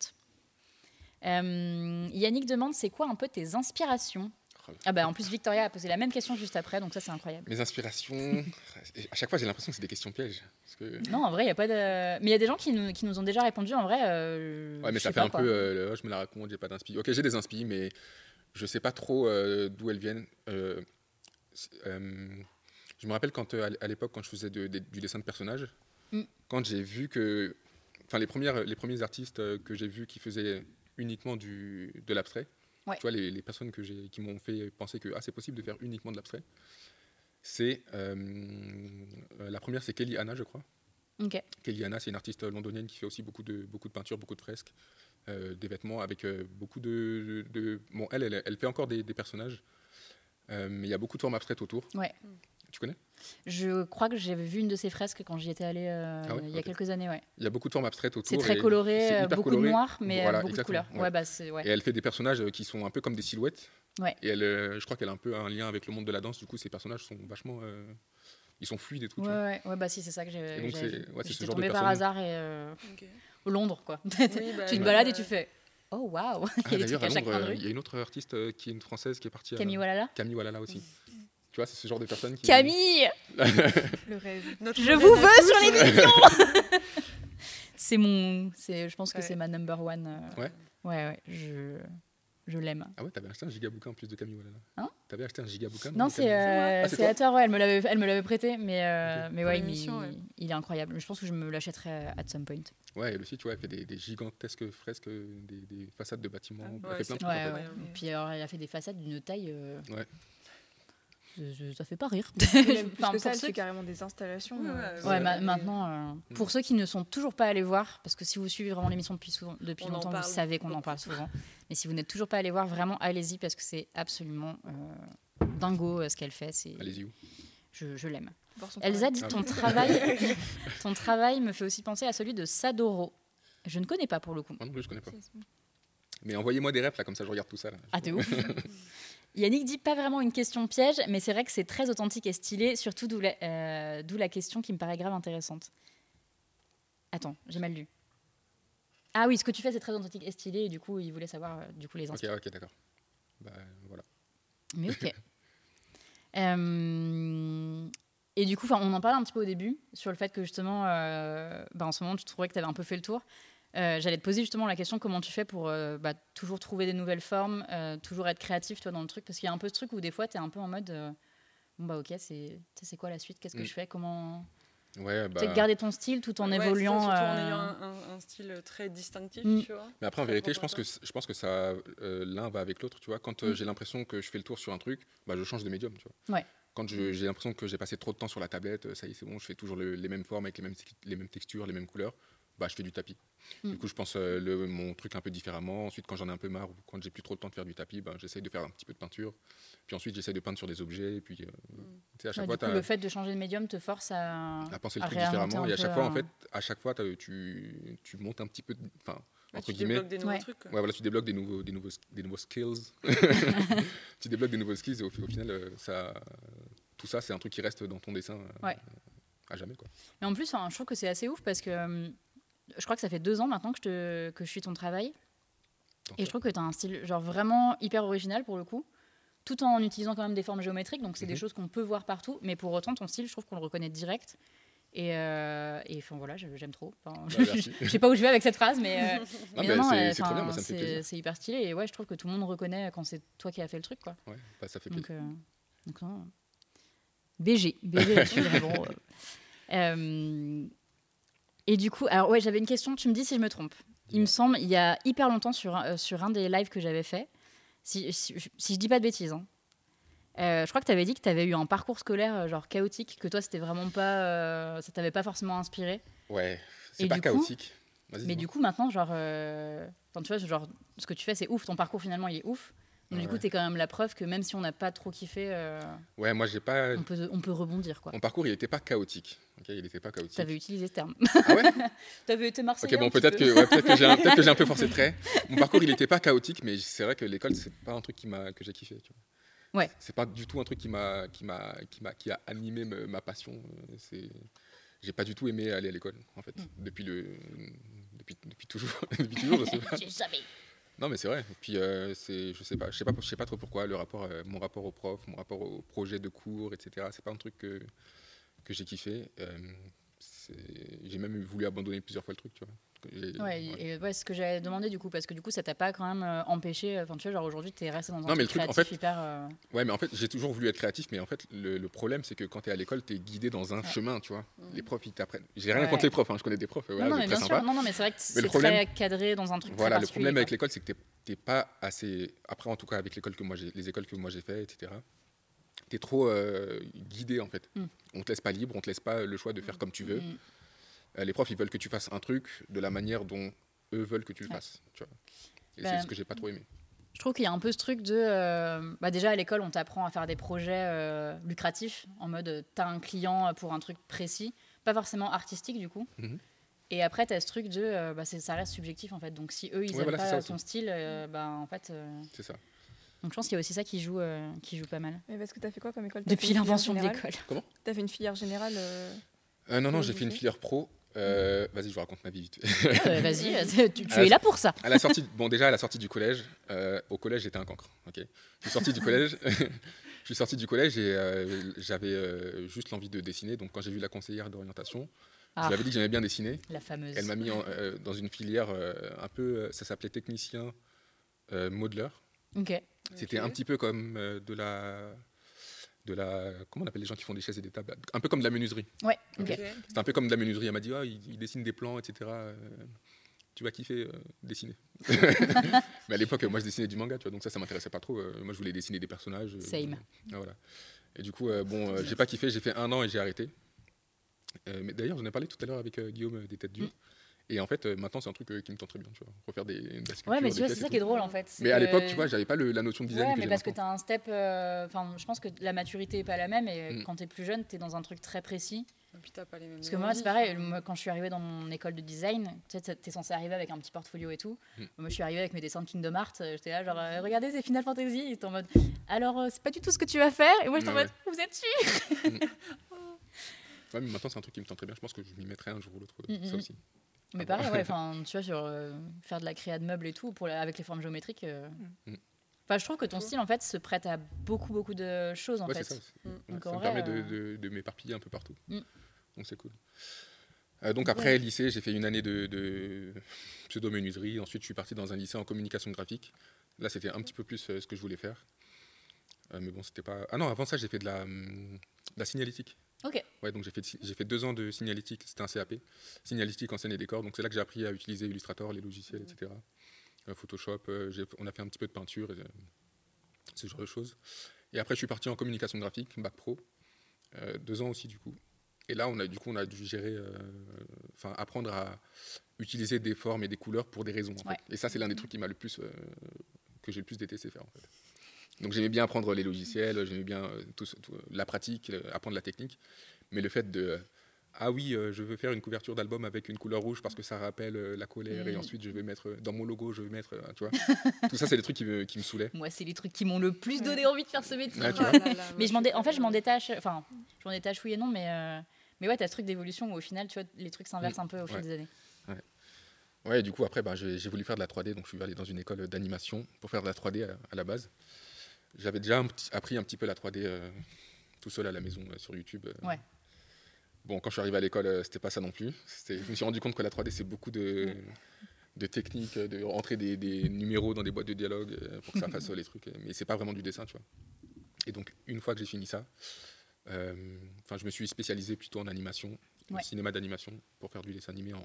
Euh, Yannick demande c'est quoi un peu tes inspirations Oh, Ah bah en plus Victoria a posé la même question juste après, donc ça c'est incroyable. Mes inspirations, à chaque fois j'ai l'impression que c'est des questions pièges. Parce que... Non, en vrai, il y a pas de. Mais il y a des gens qui nous, qui nous ont déjà répondu. En vrai, euh, Ouais, mais ça fait pas, un quoi. peu. euh, le, Oh, je me la raconte, j'ai pas d'inspi. Ok, j'ai des inspi, mais je sais pas trop euh, d'où elles viennent. Je me rappelle quand, à l'époque, quand je faisais de- de- du dessin de personnages, Mm. quand j'ai vu que. Enfin, les, premières, les premiers artistes que j'ai vus qui faisaient uniquement du, de l'abstrait, Ouais. tu vois, les, les personnes que j'ai, qui m'ont fait penser que ah, c'est possible de faire uniquement de l'abstrait, c'est. euh, la première, c'est Kelly Hanna, je crois. Kelly Hanna, c'est une artiste londonienne qui fait aussi beaucoup de, beaucoup de peintures, beaucoup de fresques, euh, des vêtements avec euh, beaucoup de, de- Bon, elle, elle, elle fait encore des, des personnages, euh, mais il y a beaucoup de formes abstraites autour. Ouais. Tu connais? Je crois que j'avais vu une de ces fresques quand j'y étais allée euh, Ah ouais, il y a quelques années. Ouais. Il y a beaucoup de formes abstraites autour. C'est très coloré, euh, hyper beaucoup coloré. de noir, mais euh, Voilà, beaucoup de couleurs. ouais. Ouais, bah. Et elle fait des personnages qui sont un peu comme des silhouettes. Ouais. Et elle, euh, je crois qu'elle a un peu un lien avec le monde de la danse. Du coup, ces personnages sont vachement. euh, ils sont fluides et tout. Ouais, vois. ouais, ouais, bah si, c'est ça que j'ai. Donc, c'est- ce genre de par hasard et euh, au Londres, quoi. Oui, bah, tu te balades et tu fais. Oh waouh Ah, Il y a à Londres, rue. il y a une autre artiste euh, qui est une française qui est partie. à- Camille Walala. Camille Walala aussi. Tu vois, c'est ce genre de personne qui. Camille Le rêve. Je vous veux sur l'émission C'est mon. c'est- Je pense que c'est ma number one. euh, Ouais. Ouais, ouais, je, je l'aime. Ah ouais, t'avais acheté un giga bouquin en plus de Camille Walala. Hein T'avais acheté un giga bouquin Non, de c'est Camille euh, Ah, à toi, ouais, elle me l'avait, elle me l'avait prêté, mais, euh, mais ouais, il, ouais. il est incroyable. Je pense que je me l'achèterai at some point. Ouais, elle aussi, tu vois, elle fait des, des gigantesques fresques, des, des façades de bâtiments. Ah, elle ouais, fait plein c'est de trucs. Ouais, ouais. Et puis alors, elle a fait des façades d'une taille. euh, Ouais. Je- ça fait pas rire. Même plus Enfin, que ça, elle ceux fait qui- carrément des installations. Ouais, euh, ouais, Ouais, Ouais, ma- et- maintenant, euh, pour ceux qui ne sont toujours pas allés voir, parce que si vous suivez vraiment l'émission depuis, souvent, depuis On en longtemps, vous savez qu'on en parle souvent. Mais si vous n'êtes toujours pas allés voir, vraiment, allez-y, parce que c'est absolument euh, dingo ce qu'elle fait. Allez-y où je, je l'aime. Elsa dit Ah ton oui. travail, ton travail me fait aussi penser à celui de Sadoro. Je ne connais pas pour le coup. Moi non plus, je connais pas. Mais envoyez-moi des refs là, comme ça je regarde tout ça. Là. Ah, t'es ouf. Yannick dit pas vraiment une question piège, mais c'est vrai que c'est très authentique et stylé, surtout d'où la, euh, d'où la question qui me paraît grave intéressante. Attends, j'ai mal lu. Ah oui, ce que tu fais c'est très authentique et stylé, et du coup il voulait savoir euh, du coup les Ok, inspirations. ok, d'accord. Bah voilà. Mais ok. Euh, et du coup, on en parlait un petit peu au début sur le fait que justement, bah, en ce moment, tu trouvais que tu avais un peu fait le tour. Euh, J'allais te poser justement la question comment tu fais pour euh, bah, toujours trouver des nouvelles formes, euh, toujours être créatif toi dans le truc, parce qu'il y a un peu ce truc où des fois tu es un peu en mode euh, bon bah ok, c'est c'est quoi la suite, qu'est-ce que Mm. je fais, comment Ouais, tu sais, bah. garder ton style tout en Ouais, ça, évoluant. surtout en ayant un, un- un style très distinctif, Mm. tu vois. Mais après, en Ça, vérité, je pense que je pense que ça, euh, l'un va avec l'autre, tu vois. Quand euh, Mm. j'ai l'impression que je fais le tour sur un truc, bah, je change de médium, tu vois. Ouais. Quand j'ai l'impression que j'ai passé trop de temps sur la tablette, ça y est, c'est bon, je fais toujours le- les mêmes formes avec les mêmes, tex- les mêmes textures, les mêmes couleurs, bah, je fais du tapis. Mm. Du coup, je pense euh, le, mon truc un peu différemment. Ensuite, quand j'en ai un peu marre ou quand j'ai plus trop le temps de faire du tapis, bah, j'essaye de faire un petit peu de peinture. Puis ensuite, j'essaye de peindre sur des objets. Et puis, euh, Mm. tu sais, à chaque du fois, coup, le fait de changer de médium te force à, à penser le à truc différemment. Et à peu, chaque fois, en euh, fait, à chaque fois, tu, tu montes un petit peu, de- enfin, entre tu guillemets. débloques des nouveaux Ouais. trucs. quoi. Ouais, voilà, tu débloques des nouveaux, des nouveaux, des nouveaux skills. tu débloques des nouveaux skills et au, au final, euh, ça, tout ça, c'est un truc qui reste dans ton dessin euh, Ouais. à jamais. Quoi. Mais en plus, je trouve que c'est assez ouf parce que euh, je crois que ça fait deux ans maintenant que je, te, que je suis ton travail. Et je trouve que tu as un style genre vraiment hyper original pour le coup, tout en utilisant quand même des formes géométriques. Donc c'est des Mhm. choses qu'on peut voir partout. Mais pour autant, ton style, je trouve qu'on le reconnaît direct. Et, euh, et enfin voilà, j'aime trop. Enfin, Bah, je, je sais pas où je vais avec cette phrase, mais, euh, non, c'est- euh, hyper stylé. Et ouais, je trouve que tout le monde reconnaît quand c'est toi qui as fait le truc. Quoi. Ouais, bah, ça fait plaisir. Donc, euh, donc non. BG, BG là-dessus, vraiment. Et du coup, alors ouais, j'avais une question, tu me dis si je me trompe. Il me semble, il y a hyper longtemps sur un, euh, sur un des lives que j'avais fait, si, si, si je dis pas de bêtises, hein, euh, je crois que tu avais dit que tu avais eu un parcours scolaire euh, genre chaotique, que toi c'était vraiment pas, euh, ça t'avait pas forcément inspiré. Ouais, c'est pas coup- chaotique. Mais du coup maintenant, genre, euh, tu vois, genre, ce que tu fais c'est ouf, ton parcours finalement il est ouf. Donc, du coup, tu es quand même la preuve que même si on n'a pas trop kiffé, euh, Ouais, moi, j'ai pas. on, peut, on peut rebondir quoi. Mon parcours, il n'était pas chaotique. ok, il n'était pas chaotique. T'avais utilisé ce terme. Ah ouais T'avais été marseillais. Ok, bon, peut-être peu. que, ouais, peut-être que j'ai un, peu forcé le trait. Mon parcours, il n'était pas chaotique, mais c'est vrai que l'école, c'est pas un truc qui que j'ai kiffé. Tu vois. Ouais. C'est pas du tout un truc qui m'a, qui m'a, qui m'a, qui a animé me- ma passion. C'est, j'ai pas du tout aimé aller à l'école, en fait, Hmm. depuis le, depuis, depuis toujours, depuis toujours, je sais pas. J'ai jamais. Non, mais c'est vrai. Et puis, euh, je sais pas, je sais pas, trop pourquoi le rapport, euh, mon rapport au prof, mon rapport au projet de cours, etc. C'est pas un truc que, j'ai kiffé. Euh, j'ai même voulu abandonner plusieurs fois le truc. J'ai- Ouais, et ouais, ce que j'avais demandé du coup, parce que du coup, ça t'a pas quand même euh, empêché. Enfin, tu vois, genre aujourd'hui, t'es resté dans un Non, mais truc le truc, en créatif fait- hyper. euh, Ouais, mais en fait, j'ai toujours voulu être créatif, mais en fait, le, le problème, c'est que quand tu es à l'école, tu es guidé dans un Ouais. chemin, tu vois. Mhm. Les profs, ils t'apprennent. J'ai rien contre les profs, hein, je connais des profs, voilà, non, non, mais bien sympa. sûr. Non, non, mais c'est vrai que c'est le très problème- cadré dans un truc. Voilà, très le problème avec l'école, c'est que tu n'es pas assez. Après, en tout cas, avec l'école que moi les écoles que moi j'ai fait, etc. Tu es trop euh, guidé, en fait. Mm. On te laisse pas libre, on te laisse pas le choix de faire comme tu veux. Mm. Euh, les profs, ils veulent que tu fasses un truc de la manière dont eux veulent que tu le Ouais. fasses, tu vois. Et Ben, c'est ce que j'ai pas trop aimé. Je trouve qu'il y a un peu ce truc de. euh, bah déjà, à l'école, on t'apprend à faire des projets euh, lucratifs, en mode t'as un client pour un truc précis, pas forcément artistique du coup. Mhm. Et après, t'as ce truc de. euh, bah, c'est- ça reste subjectif en fait. Donc si eux, ils Ouais, aiment voilà, c'est pas ça aussi. ton style, euh, bah en fait. euh, C'est ça. Donc je pense qu'il y a aussi ça qui joue, euh, qui joue pas mal. Mais parce que t'as fait quoi comme école? Depuis l'invention de l'école. T'as fait une filière générale euh, Euh, non, non, j'ai fait une filière pro. Euh, Vas-y, je vous raconte ma vie vite. Euh, Vas-y, euh, tu, tu Ah, es là pour ça. À la sortie, bon déjà à la sortie du collège, euh, au collège j'étais un cancre. Ok. Je suis sorti du collège, je suis sorti du collège et j'avais juste l'envie de dessiner. Donc quand j'ai vu la conseillère d'orientation, Ah. je lui avais dit que j'aimais bien dessiner. La fameuse. Elle m'a mis en- dans une filière un peu, ça s'appelait technicien modeleur. Ok. C'était un petit peu comme de la, de la, comment on appelle les gens qui font des chaises et des tables, un peu comme de la menuiserie. Ouais. Ok. Ok. C'était un peu comme de la menuiserie. Elle m'a dit, Ah, il, il dessine des plans, etc. euh, tu vas kiffer euh, dessiner. Mais à l'époque, moi, je dessinais du manga, tu vois, donc ça, ça m'intéressait pas trop. euh, moi, je voulais dessiner des personnages. Same. ah, voilà. Et du coup, bon, j'ai pas kiffé. J'ai fait un an et j'ai arrêté. Euh, mais d'ailleurs, j'en ai parlé tout à l'heure avec euh, Guillaume euh, des Têtes Dures. Et en fait, euh, maintenant, c'est un truc euh, qui me tente très bien, tu vois. Refaire des, Ouais, mais tu vois, c'est ça qui est drôle en fait. Mais à que- l'époque, tu vois, j'avais pas le- la notion de design Ouais, que mais parce que maintenant. tu as un step. euh, Enfin, je pense que la maturité est pas la même et Mm. quand tu es plus jeune, tu es dans un truc très précis. Et puis t'as pas les mêmes. Parce que moi, c'est pareil, moi, quand je suis arrivée dans mon école de design, tu sais, t'es censé arriver avec un petit portfolio et tout. Mm. Moi, je suis arrivée avec mes dessins de Kingdom Hearts. J'étais là, genre, euh, regardez, c'est Final Fantasy. Ils étaient en mode, alors, euh, c'est pas du tout ce que tu vas faire? Et moi, j'étais en mode, vous êtes sûr Ouais, mais maintenant, c'est un truc qui me tente très bien. Je pense que je m'y mettrai un jour ou l'autre. Mm, ça mm. aussi. Mais pareil, ouais, enfin, tu vois, sur euh, faire de la créa de meubles et tout, pour la- avec les formes géométriques. euh, Mm. Enfin, je trouve que ton style, en fait, se prête à beaucoup, beaucoup de choses, en ouais, fait. c'est ça. c'est- Mm. ouais, Donc, ça en me vrai, permet de, euh, de- de m'éparpiller un peu partout. Mm. Donc, c'est cool. Euh, donc, après lycée, j'ai fait une année de, de pseudo-menuiserie. Ensuite, je suis parti dans un lycée en communication graphique. Là, c'était un petit peu plus euh, ce que je voulais faire. Euh, mais bon, c'était pas. Ah non, avant ça, j'ai fait de la, hum, de la signalétique. Ok. Ouais, donc j'ai fait, j'ai fait deux ans de signalétique, c'était un CAP, signalétique en scène et décor. Donc c'est là que j'ai appris à utiliser Illustrator, les logiciels, etc. Euh, Photoshop, euh, on a fait un petit peu de peinture, et, euh, ce genre de choses. Et après, je suis parti en communication graphique, bac pro, deux ans aussi du coup. Et là, on a du coup, on a dû gérer, enfin, apprendre à utiliser des formes et des couleurs pour des raisons. en Ouais. fait. Et ça, c'est l'un des trucs qui m'a le plus, que j'ai le plus détesté faire. En fait. Donc j'aimais bien apprendre les logiciels, j'aimais bien euh, tout tout, la pratique, apprendre la technique. Mais le fait de ah oui, euh, je veux faire une couverture d'album avec une couleur rouge parce que ça rappelle euh, la colère et Mm. ensuite je vais mettre euh, dans mon logo, je vais mettre, tu vois. Tout ça, c'est des trucs qui me, qui me saoulaient. Moi, c'est les trucs qui m'ont le plus donné envie de faire ce métier. Tu Ah vois. là là, moi, Mais je m'en dé- en fait, je m'en détache. Enfin, je m'en détache oui et non, mais euh, mais ouais, t'as ce truc d'évolution où au final, tu vois, les trucs s'inversent un peu au fil Ouais. des années. Ouais, et du coup, après, bah, j'ai j'ai voulu faire de la 3D, donc je suis allé dans une école d'animation pour faire de la 3D à, à la base. J'avais déjà un petit- appris un petit peu la 3D euh, tout seul à la maison euh, sur YouTube. euh. Ouais. Bon, quand je suis arrivé à l'école, c'était pas ça non plus. Je me suis rendu compte que la 3D, c'est beaucoup de, de techniques, de rentrer des, des numéros dans des boîtes de dialogue pour que ça fasse les trucs. Mais c'est pas vraiment du dessin, tu vois. Et donc, une fois que j'ai fini ça, je me suis spécialisé plutôt en animation, en Ouais. cinéma d'animation, pour faire du dessin animé en,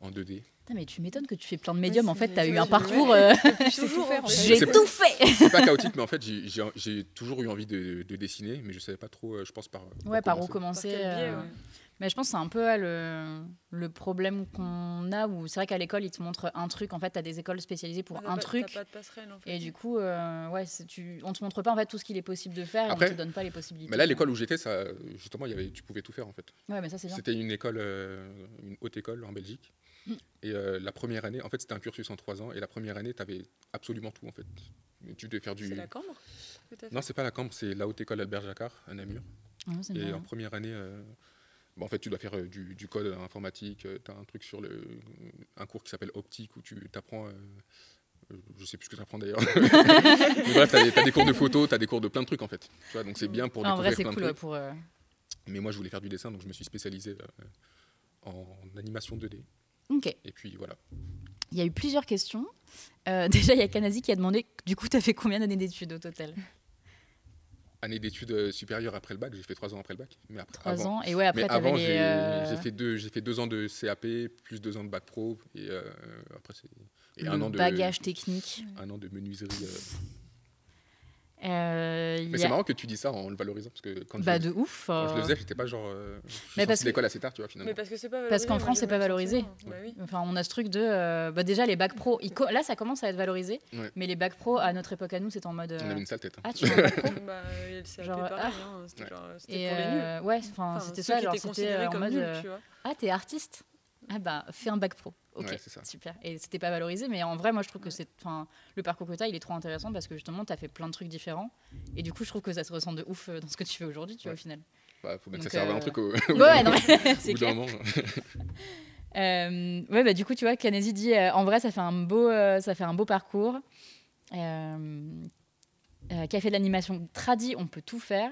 en 2D. Putain, mais tu m'étonnes que tu fais plein de médiums. en fait, t'as c'est- eu un parcours. euh, C'est tout faire, en fait. J'ai tout fait. c'est pas chaotique, mais en fait, j'ai- toujours eu envie de, de dessiner, mais je savais pas trop, euh, je pense, par. Ouais, par où commencer. commencer. Par euh. Mais je pense que c'est un peu ouais, le, le problème qu'on a où c'est vrai qu'à l'école, ils te montrent un truc. En fait, t'as des écoles spécialisées pour un pas- truc. T'as pas de passerelle en fait. Et du coup, euh, ouais, tu, on te montre pas en fait tout ce qu'il est possible de faire et Après- on te donne pas les possibilités. Mais là, l'école où j'étais, ça, justement, il y avait, tu pouvais tout faire en fait. Ouais, mais ça c'est bien. C'était une école, euh, une haute école en Belgique. Mm. Et euh, la première année, en fait, c'était un cursus en trois ans. Et la première année, tu avais absolument tout en fait. Tu devais faire du. C'est la cambre Non, c'est pas la Cambre, c'est la haute école Albert Jacquard à Namur. Ah, Et bien. en première année, euh, bah, en fait, tu dois faire euh, du, du code informatique. tu as un truc sur le, un cours qui s'appelle optique où tu apprends. je sais plus ce que tu apprends d'ailleurs. Mais bref, tu as, des cours de photo, tu as des cours de plein de trucs en fait. Tu vois, donc c'est bien pour Ah, en vrai, découvrir c'est cool de ouais, trucs. pour. euh, Mais moi, je voulais faire du dessin, donc je me suis spécialisé euh, en animation 2D. Ok. Et puis voilà. Il y a eu plusieurs questions. Euh, déjà, il y a Kanazi qui a demandé du coup, tu as fait combien d'années d'études au total? Année d'études euh, supérieures après le bac, j'ai fait trois ans après le bac. Mais après, Trois avant, ans. Et ouais, après, mais avant, j'ai euh, j'ai fait, deux, j'ai fait deux ans de CAP, plus deux ans de bac pro, et euh, après, c'est. Et le un an de, bagage technique. un an de menuiserie. Euh. Euh, Mais y c'est a- marrant que tu dis ça en le valorisant, parce que quand, Bah, je, de ouf. quand je euh, le faisais, j'étais pas genre. euh, je Mais parce que- l'école assez tard, tu vois, finalement. Mais parce que c'est pas Parce qu'en France, c'est pas valorisé. sentiment. Bah oui. Enfin, on a ce truc de. euh, bah, déjà, les bacs pro. co- Là, ça commence à être valorisé. Ouais. Mais les bacs pro, à notre époque à nous, c'était en mode. euh, On avait une sale tête. hein. Ah, tu pro Bah, Genre, pareil, ah. hein, c'était Ouais. genre, c'était Et pour les nuls. euh, ouais, enfin, c'était ça, genre c'était euh, en mode euh, vois. ah t'es artiste, ah bah fais un bac pro, ok, Ouais, ça. super. Et c'était pas valorisé, mais en vrai moi je trouve que c'est, enfin le parcours que t'as il est trop intéressant parce que justement t'as fait plein de trucs différents et du coup je trouve que ça se ressent de ouf euh, dans ce que tu fais aujourd'hui, tu vois au final. Bah, faut bien que Donc, ça serve à euh, un truc au, au Ouais, non, c'est clair. moment. Euh, ouais, bah du coup, tu vois, Kanezi dit euh, en vrai, ça fait un beau, euh, ça fait un beau parcours. Euh, euh, qui a fait de l'animation tradie, on peut tout faire.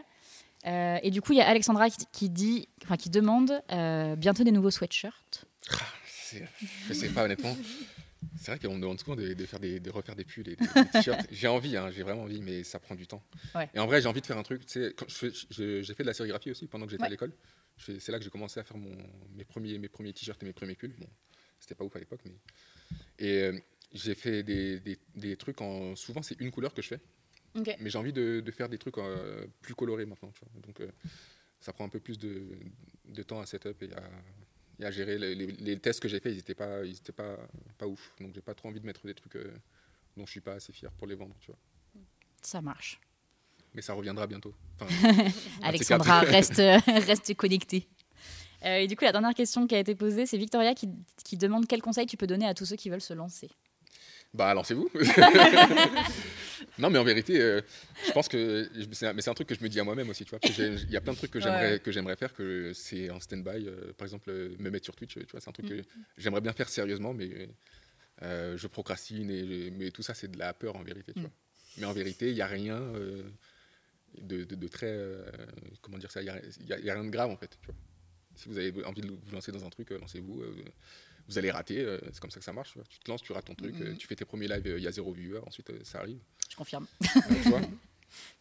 Euh, et du coup, il y a Alexandra qui, qui dit, enfin, qui demande euh, bientôt des nouveaux sweatshirts. C'est- Je sais pas honnêtement. C'est vrai qu'on me demande souvent de, de faire des, de refaire des pulls et des, des t-shirts. J'ai envie, hein, j'ai vraiment envie, mais ça prend du temps. Ouais. Et en vrai, j'ai envie de faire un truc. J'ai fait de la sérigraphie aussi pendant que j'étais Ouais. à l'école. C'est là que j'ai commencé à faire mon, mes premiers, mes premiers t-shirts et mes premiers pulls. Bon, c'était pas ouf à l'époque, mais. Et euh, j'ai fait des, des- des trucs en. Souvent, c'est une couleur que je fais, mais j'ai envie de, de faire des trucs euh, plus colorés maintenant. tu vois. Donc, euh, ça prend un peu plus de, de temps à setup et à, et à gérer les, les- les tests que j'ai faits, ils n'étaient pas, ils étaient pas, pas ouf. Donc j'ai pas trop envie de mettre des trucs euh, dont je suis pas assez fier pour les vendre, tu vois. Ça marche. Mais ça reviendra bientôt. Enfin, Alexandra, reste, reste connectée. Euh, et du coup, la dernière question qui a été posée, c'est Victoria qui, qui demande quel conseil tu peux donner à tous ceux qui veulent se lancer. Bah lancez-vous. non mais en vérité, euh, je pense que c'est un, mais c'est un truc que je me dis à moi-même aussi, tu vois. Il y a plein de trucs que j'aimerais Ouais. que j'aimerais faire que c'est en stand-by. euh, par exemple, euh, me mettre sur Twitch, tu vois, c'est un truc que j'aimerais bien faire sérieusement, mais euh, je procrastine et mais tout ça c'est de la peur en vérité, tu Mm. vois. Mais en vérité, il y a rien de, de- de très comment dire ça, il y a, a- rien de grave en fait, tu vois. Si vous avez envie de vous lancer dans un truc, lancez-vous. Vous allez rater, euh, c'est comme ça que ça marche. tu te lances, tu rates ton truc, euh, tu fais tes premiers lives, euh, il y a zéro viewer, ensuite ça arrive. Je confirme. Donc, tu vois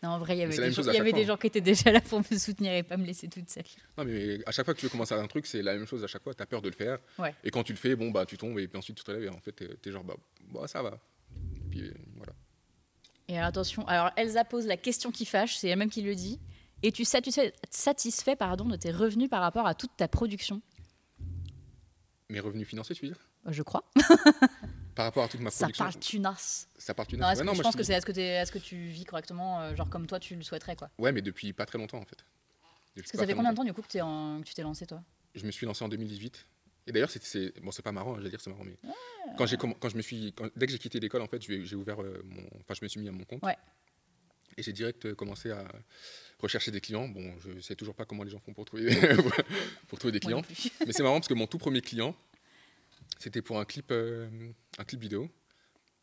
Non, en vrai, il y avait, des, même gens, chose à il y chaque avait fois, des hein. gens qui étaient déjà là pour me soutenir et pas me laisser toute seule. Non, mais à chaque fois que tu veux commencer un truc, c'est la même chose à chaque fois. Tu as peur de le faire. Ouais. Et quand tu le fais, bon, bah, tu tombes et puis ensuite tu te relèves. Et en fait, tu es, genre, bah, bah, ça va. Et puis voilà. Et alors, attention, alors Elsa pose la question qui fâche, c'est elle-même qui le dit. Es-tu satisfait, satisfait pardon, de tes revenus par rapport à toute ta production? Mes revenus financiers, tu veux dire? Euh, Je crois. Par rapport à toute ma Ça production. parle tunas. Ça part une Non, Ouais, je pense je que c'est est-ce que, tu vis correctement, euh, genre comme toi tu le souhaiterais quoi? Ouais, mais depuis pas très longtemps en fait. Parce que ça fait combien de temps du coup que, t'es en- que tu t'es lancé toi? Je me suis lancé en 2018. Et d'ailleurs, c'est- bon, c'est pas marrant, hein, je vais dire, c'est marrant, mais quand j'ai quand je me suis, quand- dès que j'ai quitté l'école, en fait, j'ai j'ai ouvert euh, mon, enfin, je me suis mis à mon compte. Ouais. Et j'ai direct euh, commencé à rechercher des clients. Bon, je sais toujours pas comment les gens font pour trouver, pour trouver des clients. Mais c'est marrant parce que mon tout premier client, c'était pour un clip, euh, un clip vidéo.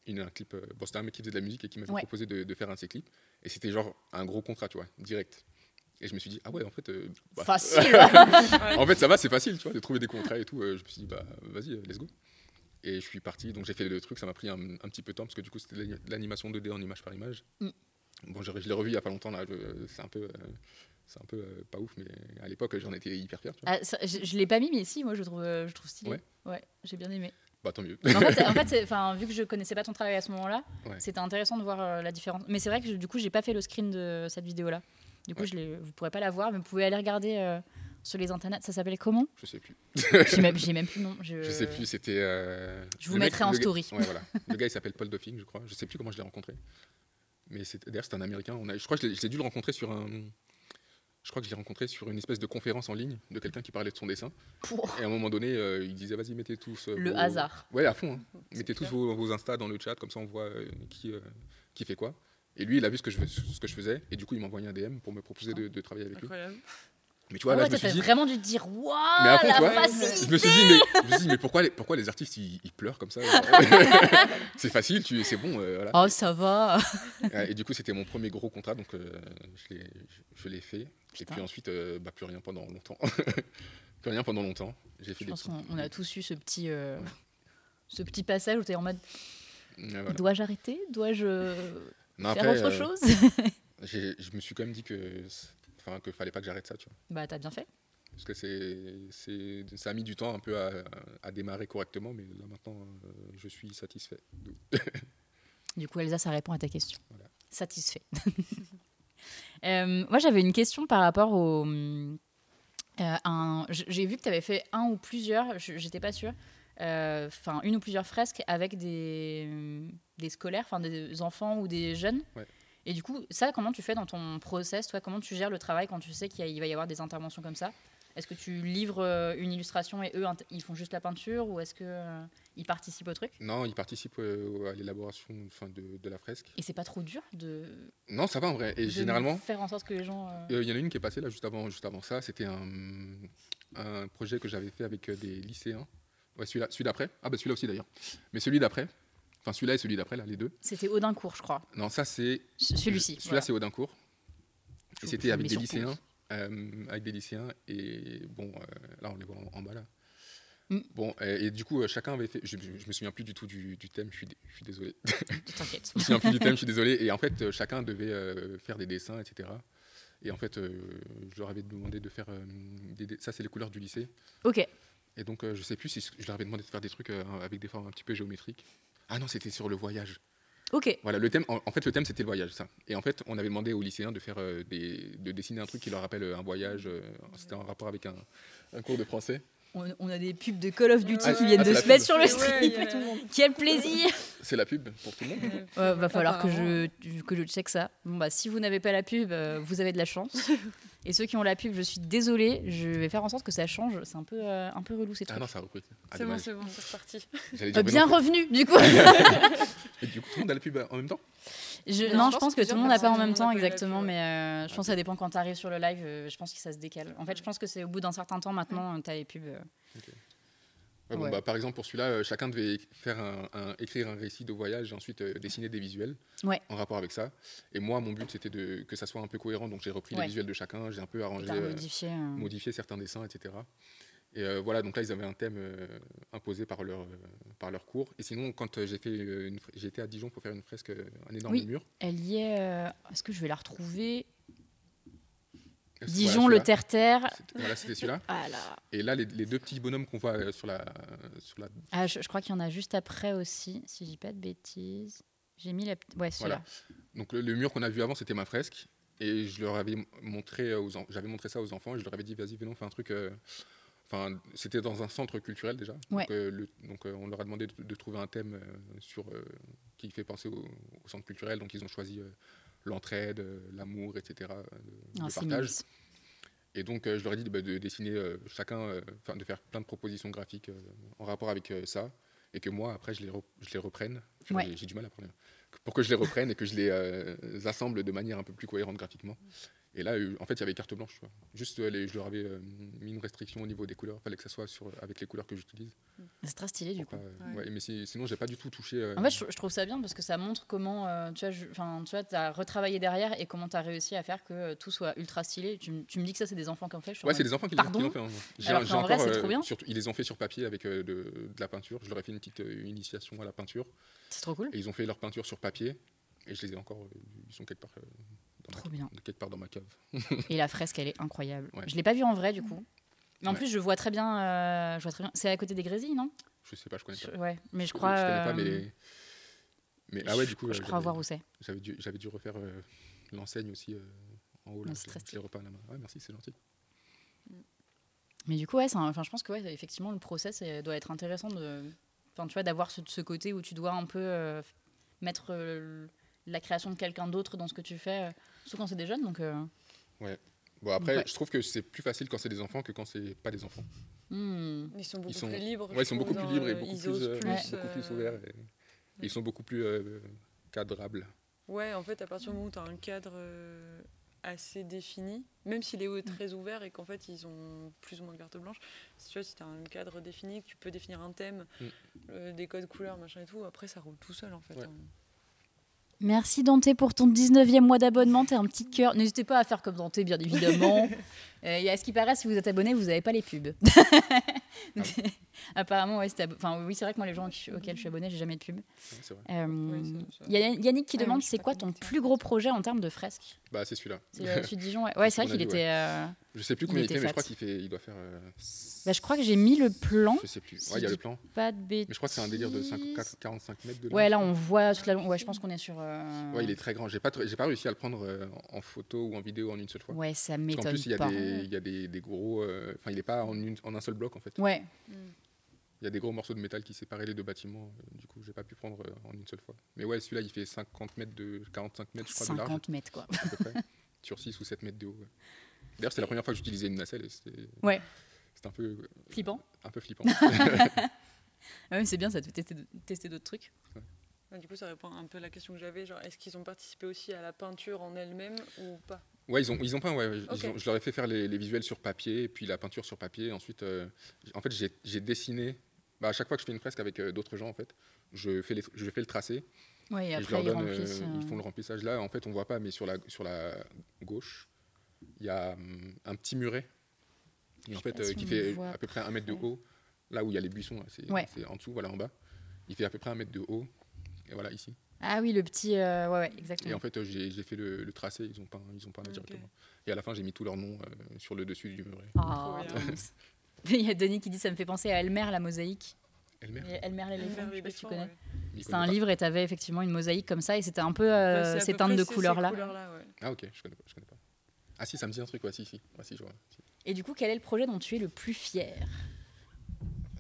Une, un clip, euh, bon, c'était un mec qui faisait de la musique et qui m'avait Ouais. proposé de, de faire un de ses clips. Et c'était genre un gros contrat, tu vois, direct. Et je me suis dit, ah ouais, en fait. euh, bah, Facile en fait, ça va, c'est facile, tu vois, de trouver des contrats et tout. Je me suis dit, bah vas-y, let's go. Et je suis parti, donc j'ai fait le truc, ça m'a pris un, un petit peu de temps parce que du coup, c'était de l'animation 2D en image par image. Mm. Bon, je, je l'ai revu il y a pas longtemps, là, c'est un peu. euh, c'est un peu euh, pas ouf, mais à l'époque, j'en étais hyper fier. Ah, ça, Je, je l'ai pas mis, mais si, moi je trouve, euh, je trouve stylé. Ouais. Ouais, j'ai bien aimé. Bah tant mieux. En fait, en fait, vu que je connaissais pas ton travail à ce moment-là, Ouais. c'était intéressant de voir euh, la différence. Mais c'est vrai que je- du coup, j'ai pas fait le screen de cette vidéo-là. Du coup, Ouais. je vous pourrez pas la voir, mais vous pouvez aller regarder euh, sur les internets. Ça s'appelle comment? Je sais plus. J'ai même, même plus le nom. Je, Je sais plus, c'était. euh, Je vous le mec- mettrai en gars- story. Ouais, voilà. Le gars, il s'appelle Paul Duffing, je crois. Je sais plus comment je l'ai rencontré. Mais c'est- d'ailleurs, c'est un Américain. On a, je crois que je l'ai- j'ai dû le rencontrer sur un. Je crois que je l'ai rencontré sur une espèce de conférence en ligne de quelqu'un qui parlait de son dessin. Pouah, Et à un moment donné, euh, il disait Vas-y, mettez tous. euh, Le vos- hasard. Ouais, à fond. hein. Mettez tous vos, vos Insta dans le chat, comme ça on voit euh, qui, euh, qui fait quoi. Et lui, il a vu ce que je, fais- ce que je faisais. Et du coup, il m'a envoyé un DM pour me proposer de, de travailler avec lui. Mais tu vois, Ah là, ouais, je me t'as suis fait dit. vraiment du dire Waouh, la tu facilité Je me suis dit, mais, je me suis dit, mais pourquoi, les, pourquoi les artistes ils, ils pleurent comme ça C'est facile, tu, c'est bon. euh, voilà. Oh, ça va Et du coup, c'était mon premier gros contrat, donc euh, je l'ai- je- je l'ai fait. Putain. Et puis ensuite, euh, bah, plus rien pendant longtemps. plus rien pendant longtemps. J'ai fait Je des pense petits- qu'on on a tous eu ce petit, euh, ce petit passage où t'es en mode voilà. Dois-je arrêter? Dois-je Non, faire après, autre chose? j'ai- je me suis quand même dit que, c'est- enfin, que fallait pas que j'arrête ça, tu vois. Bah, t'as bien fait. Parce que c'est, c'est, ça a mis du temps un peu à, à démarrer correctement, mais là maintenant, euh, je suis satisfait. Du coup, Elsa, ça répond à ta question. Voilà. Satisfait. Euh, moi, j'avais une question par rapport au. euh, J'ai vu que tu avais fait un ou plusieurs, je- j'étais pas sûre, euh, enfin, une ou plusieurs fresques avec des, des scolaires, enfin, des enfants ou des jeunes. Ouais. Et du coup, ça, comment tu fais dans ton process Toi, comment tu gères le travail quand tu sais qu'il va y avoir des interventions comme ça? Est-ce que tu livres euh, une illustration et eux, ils font juste la peinture ou est-ce qu'ils participent au truc? Non, il participe euh, à l'élaboration enfin, de, de la fresque. Et c'est pas trop dur de, Non, ça va en vrai. Et de généralement, faire en sorte que les gens. euh, Euh, Il y en a une qui est passée là juste avant, juste avant ça. C'était un, un projet que j'avais fait avec euh, des lycéens. Ouais, celui-là, celui d'après. Ah bah celui-là aussi d'ailleurs. Mais celui d'après. Enfin celui-là et celui d'après là, les deux. C'était Audincourt, je crois. Non, ça c'est. Ce- Celui-ci. Celui-là voilà. c'est Audincourt. Et c'était avec des lycéens. euh, avec des lycéens et bon, euh, là on les voit en, en bas là. Mm. Bon, et, et du coup, euh, chacun avait fait. Je, je, je me souviens plus du tout du, du thème, je suis, je suis désolé. T'inquiète. Je me souviens plus du thème, je suis désolé. Et en fait, chacun devait euh, faire des dessins, etc. Et en fait, je leur avais demandé de faire. des, ça, c'est les couleurs du lycée. Ok. Et donc, je sais plus si je leur avais demandé de faire des trucs avec des formes un petit peu géométriques. Ah non, c'était sur le voyage. Ok. Voilà, le thème. En, en fait, le thème c'était le voyage, ça. Et en fait, on avait demandé aux lycéens de faire euh, des, de dessiner un truc qui leur rappelle euh, un voyage. euh, c'était en rapport avec un, un cours de français. on, on a des pubs de Call of Duty Ah, qui viennent ah, de se mettre sur le stream. a- Quel plaisir C'est la pub pour tout le monde. Ouais, Va falloir que je, que je check ça. Bon, bah, si vous n'avez pas la pub, euh, vous avez de la chance. Et ceux qui ont la pub, je suis désolée. Je vais faire en sorte que ça change. C'est un peu, euh, un peu relou ces Ah trucs. non, ça a repris. Ah, C'est bon, c'est bon, c'est reparti. Euh, bien non, revenu, du coup. Et du coup, tout le monde a la pub en même temps? Je- Non, non, je je pense pense que tout le monde n'a pas en même temps, exactement. Mais euh, je pense que ça dépend quand tu arrives sur le live. euh, je pense que ça se décale. En fait, je pense que c'est au bout d'un certain temps maintenant, tu as les pubs. euh. Ouais, bon, Ouais. bah, Par exemple, pour celui-là, euh, chacun devait faire un, un- écrire un récit de voyage et ensuite euh, dessiner des visuels Ouais. en rapport avec ça. Et moi, mon but, c'était de, que ça soit un peu cohérent. Donc, j'ai repris les visuels de chacun, j'ai un peu arrangé, euh, modifié. modifié certains dessins, etc. Et euh, voilà, donc là, ils avaient un thème euh, imposé par leur, euh, par leur cours. Et sinon, quand j'ai fait une j'étais à Dijon pour faire une fresque, un énorme Oui. mur. Elle y est. Est-ce que je vais la retrouver? Voilà, Dijon, le terre-terre. Voilà, c'était celui-là. Là. Et là, les, les deux petits bonhommes qu'on voit euh, sur la, sur la Ah, je, je crois qu'il y en a juste après aussi, si je dis pas de bêtises. J'ai mis la. Ouais, celui-là. Donc le, le mur qu'on a vu avant, c'était ma fresque. Et je leur avais montré aux en- j'avais montré ça aux enfants et je leur avais dit vas-y venons on fait un truc. euh, Enfin c'était dans un centre culturel déjà. Ouais. Donc, euh, le- donc, euh, on leur a demandé de, de trouver un thème euh, sur euh, qui fait penser au, au centre culturel. Donc ils ont choisi euh, l'entraide, l'amour, etc. euh, Ah, le partage. Et donc euh, je leur ai dit bah, de dessiner euh, chacun, enfin de faire plein de propositions graphiques en rapport avec ça. Et que moi après je les, re- je les reprenne. Enfin, Ouais. j'ai- du mal à parler pour que je les reprenne et que je les assemble de manière un peu plus cohérente graphiquement. Et là, euh, en fait, il y avait carte blanche. Juste, les, je leur avais euh, mis une restriction au niveau des couleurs. Il fallait que ça soit sur, avec les couleurs que j'utilise. C'est très stylé du coup. pas, Ouais. ouais, mais si- sinon, j'ai pas du tout touché. euh, En fait, je, je trouve ça bien parce que ça montre comment euh, tu je- enfin, tu vois, as retravaillé derrière et comment tu as réussi à faire que tout soit ultra stylé. Tu, me dis que ça, c'est des enfants qui ont fait. je en Ouais, c'est des enfants qui Pardon l'ont fait. hein. J'ai- Alors j'ai qu'en vrai, encore, c'est trop bien. ils les ont fait sur papier avec de, de la peinture. Je leur ai fait une petite initiation à la peinture. C'est trop cool. Et ils ont fait leur peinture sur papier. Et je les ai encore. ils sont quelque part, euh, Trop ma, bien. quelque part dans ma cave. Et la fresque, elle est incroyable. Ouais. Je l'ai pas vue en vrai du coup. Mais en Ouais. plus, je vois très bien. euh, je vois très bien. C'est à côté des Grésilles, non? Je sais pas, je connais Je- pas. Ouais, mais je Je- crois. Je connais pas, mais. euh, les- mais ah ouais, du coup. je euh, crois voir où c'est. J'avais dû, dû refaire euh, l'enseigne aussi euh, en haut. Là, c'est je, je repeins à la main. Ouais, merci, c'est gentil. Mais du coup, ouais, c'est un- enfin, je pense que ouais, effectivement, le process doit être intéressant de, enfin, tu vois, d'avoir ce, ce côté où tu dois un peu mettre la création de quelqu'un d'autre dans ce que tu fais, surtout quand c'est des jeunes. Donc, euh, Bon, après, Ouais. je trouve que c'est plus facile quand c'est des enfants que quand c'est pas des enfants. hmm. Ils sont beaucoup sont- plus libres. Ouais, ils sont beaucoup plus libres et beaucoup ils plus, osent euh, plus, beaucoup plus ouverts. et- et ils sont beaucoup plus euh, cadrables. Ouais, en fait, à partir du moment où tu as un cadre euh, assez défini, même s'il est Mm. euh, très ouvert et qu'en fait, ils ont plus ou moins carte blanche, si tu vois, si tu as un cadre défini, que tu peux définir un thème, Mm. euh, des codes couleurs, machin et tout, après, ça roule tout seul, en fait. Ouais. hein. Merci Dante pour ton 19e mois d'abonnement. T'es un petit cœur. N'hésitez pas à faire comme Dante, bien évidemment. Euh, et à ce qui paraît, si vous êtes abonné, vous n'avez pas les pubs. Donc, Apparemment, ouais, enfin, oui, c'est vrai que moi, les gens auxquels je suis abonnée, j'ai jamais de pub. Euh, Il y a Yannick qui moi, demande c'est quoi ton plus gros projet en termes de fresques? Bah, c'est celui-là. C'est euh, celui de Dijon, ouais. Ouais, c'est vrai qu'il était. euh, Je sais plus Il combien il, était fait, mais je crois qu'il fait, il doit faire. euh, bah, je crois que j'ai mis le plan. Je sais plus. Si Ouais, il y a le plan. Pas de bêtises. Mais je crois que c'est un délire de 5 4 45 mètres de large. Ouais, là, on voit toute la. Ouais, je pense qu'on est sur. euh, Ouais, il est très grand. J'ai pas, j'ai pas réussi à le prendre euh, en photo ou en vidéo en une seule fois. Ouais, ça m'étonne plus, il y a, des, il y a des, des gros. euh, Enfin, il est pas en, une- en un seul bloc en fait. Ouais, Mm. Il y a des gros morceaux de métal qui séparaient les deux bâtiments. Du coup, j'ai pas pu prendre en une seule fois. Mais ouais, celui-là, il fait 50 mètres de 45 mètres, je crois, de large 50 mètres, quoi. à peu près, sur 6 ou 7 mètres de haut. ouais. D'ailleurs, c'était la première fois que j'utilisais une nacelle. et C'était Ouais. c'était un peu, euh, Flippant. un peu flippant. Ouais, mais c'est bien, ça te fait tester, tester d'autres trucs. Ouais, du coup, ça répond un peu à la question que j'avais, genre, est-ce qu'ils ont participé aussi à la peinture en elle-même ou pas? Ouais, ils ont, ils ont peint, ouais. Ils ont- je leur ai fait faire les, les visuels sur papier, puis la peinture sur papier. Ensuite, euh, en fait, j'ai- j'ai dessiné. Bah, à chaque fois que je fais une fresque avec euh, d'autres gens, en fait, je fais, les, je fais le tracé Ouais, et et, je après, leur ils donne. euh, euh, Ils font le remplissage là. En fait, on voit pas, mais sur la, sur la gauche, il y a hum, un petit muret. Et en fait, euh, qui fait à peu près un mètre de haut. Là où il y a les buissons, c'est Ouais. c'est en dessous, voilà, en bas. Il fait à peu près un mètre de haut. Et voilà, ici. Ah oui, le petit. euh, Ouais, ouais, Et exactement. en fait, euh, j'ai j'ai fait le, le tracé, ils ont peint, ils ont peint là Ok. directement. Et à la fin, j'ai mis tous leurs noms euh, sur le dessus du muret. Ah. Il y a Denis qui dit ça me fait penser à Elmer la mosaïque. Elmer Et Elmer l'éléphant, je sais pas si tu connais. connais un pas. livre et t'avais effectivement une mosaïque comme ça et c'était un peu c'est ces teintes de couleurs couleurs-là, ouais. Ah ok, je connais pas, je connais pas. Ah si, ça me dit un truc, ouais, si, si. Ouais, si, je vois. Si. Et du coup, quel est le projet dont tu es le plus fier?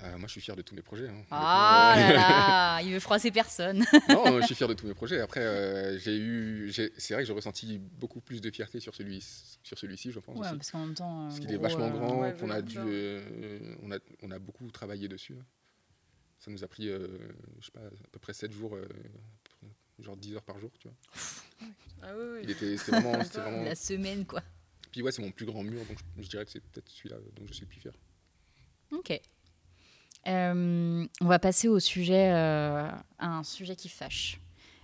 Euh, moi, je suis fier de tous mes projets. hein. Ah là là, il veut froisser personne. non, je suis fier de tous mes projets. Après, euh, j'ai eu, c'est vrai que j'ai ressenti beaucoup plus de fierté sur celui, sur celui-ci, je pense Ouais, aussi. parce qu'en même temps. Parce euh, qu'il est vachement grand, ouais, qu'on a dû, euh, on a, on a beaucoup travaillé dessus. Ça nous a pris, je sais pas, à peu près 7 jours, genre 10 heures par jour, tu vois. Ah oui, oui. Il était, c'était vraiment, c'était vraiment. La semaine, quoi. Puis ouais, c'est mon plus grand mur, donc je, je dirais que c'est peut-être celui-là dont je suis le plus fier. Ok. Euh, on va passer au sujet, euh, à un sujet qui fâche.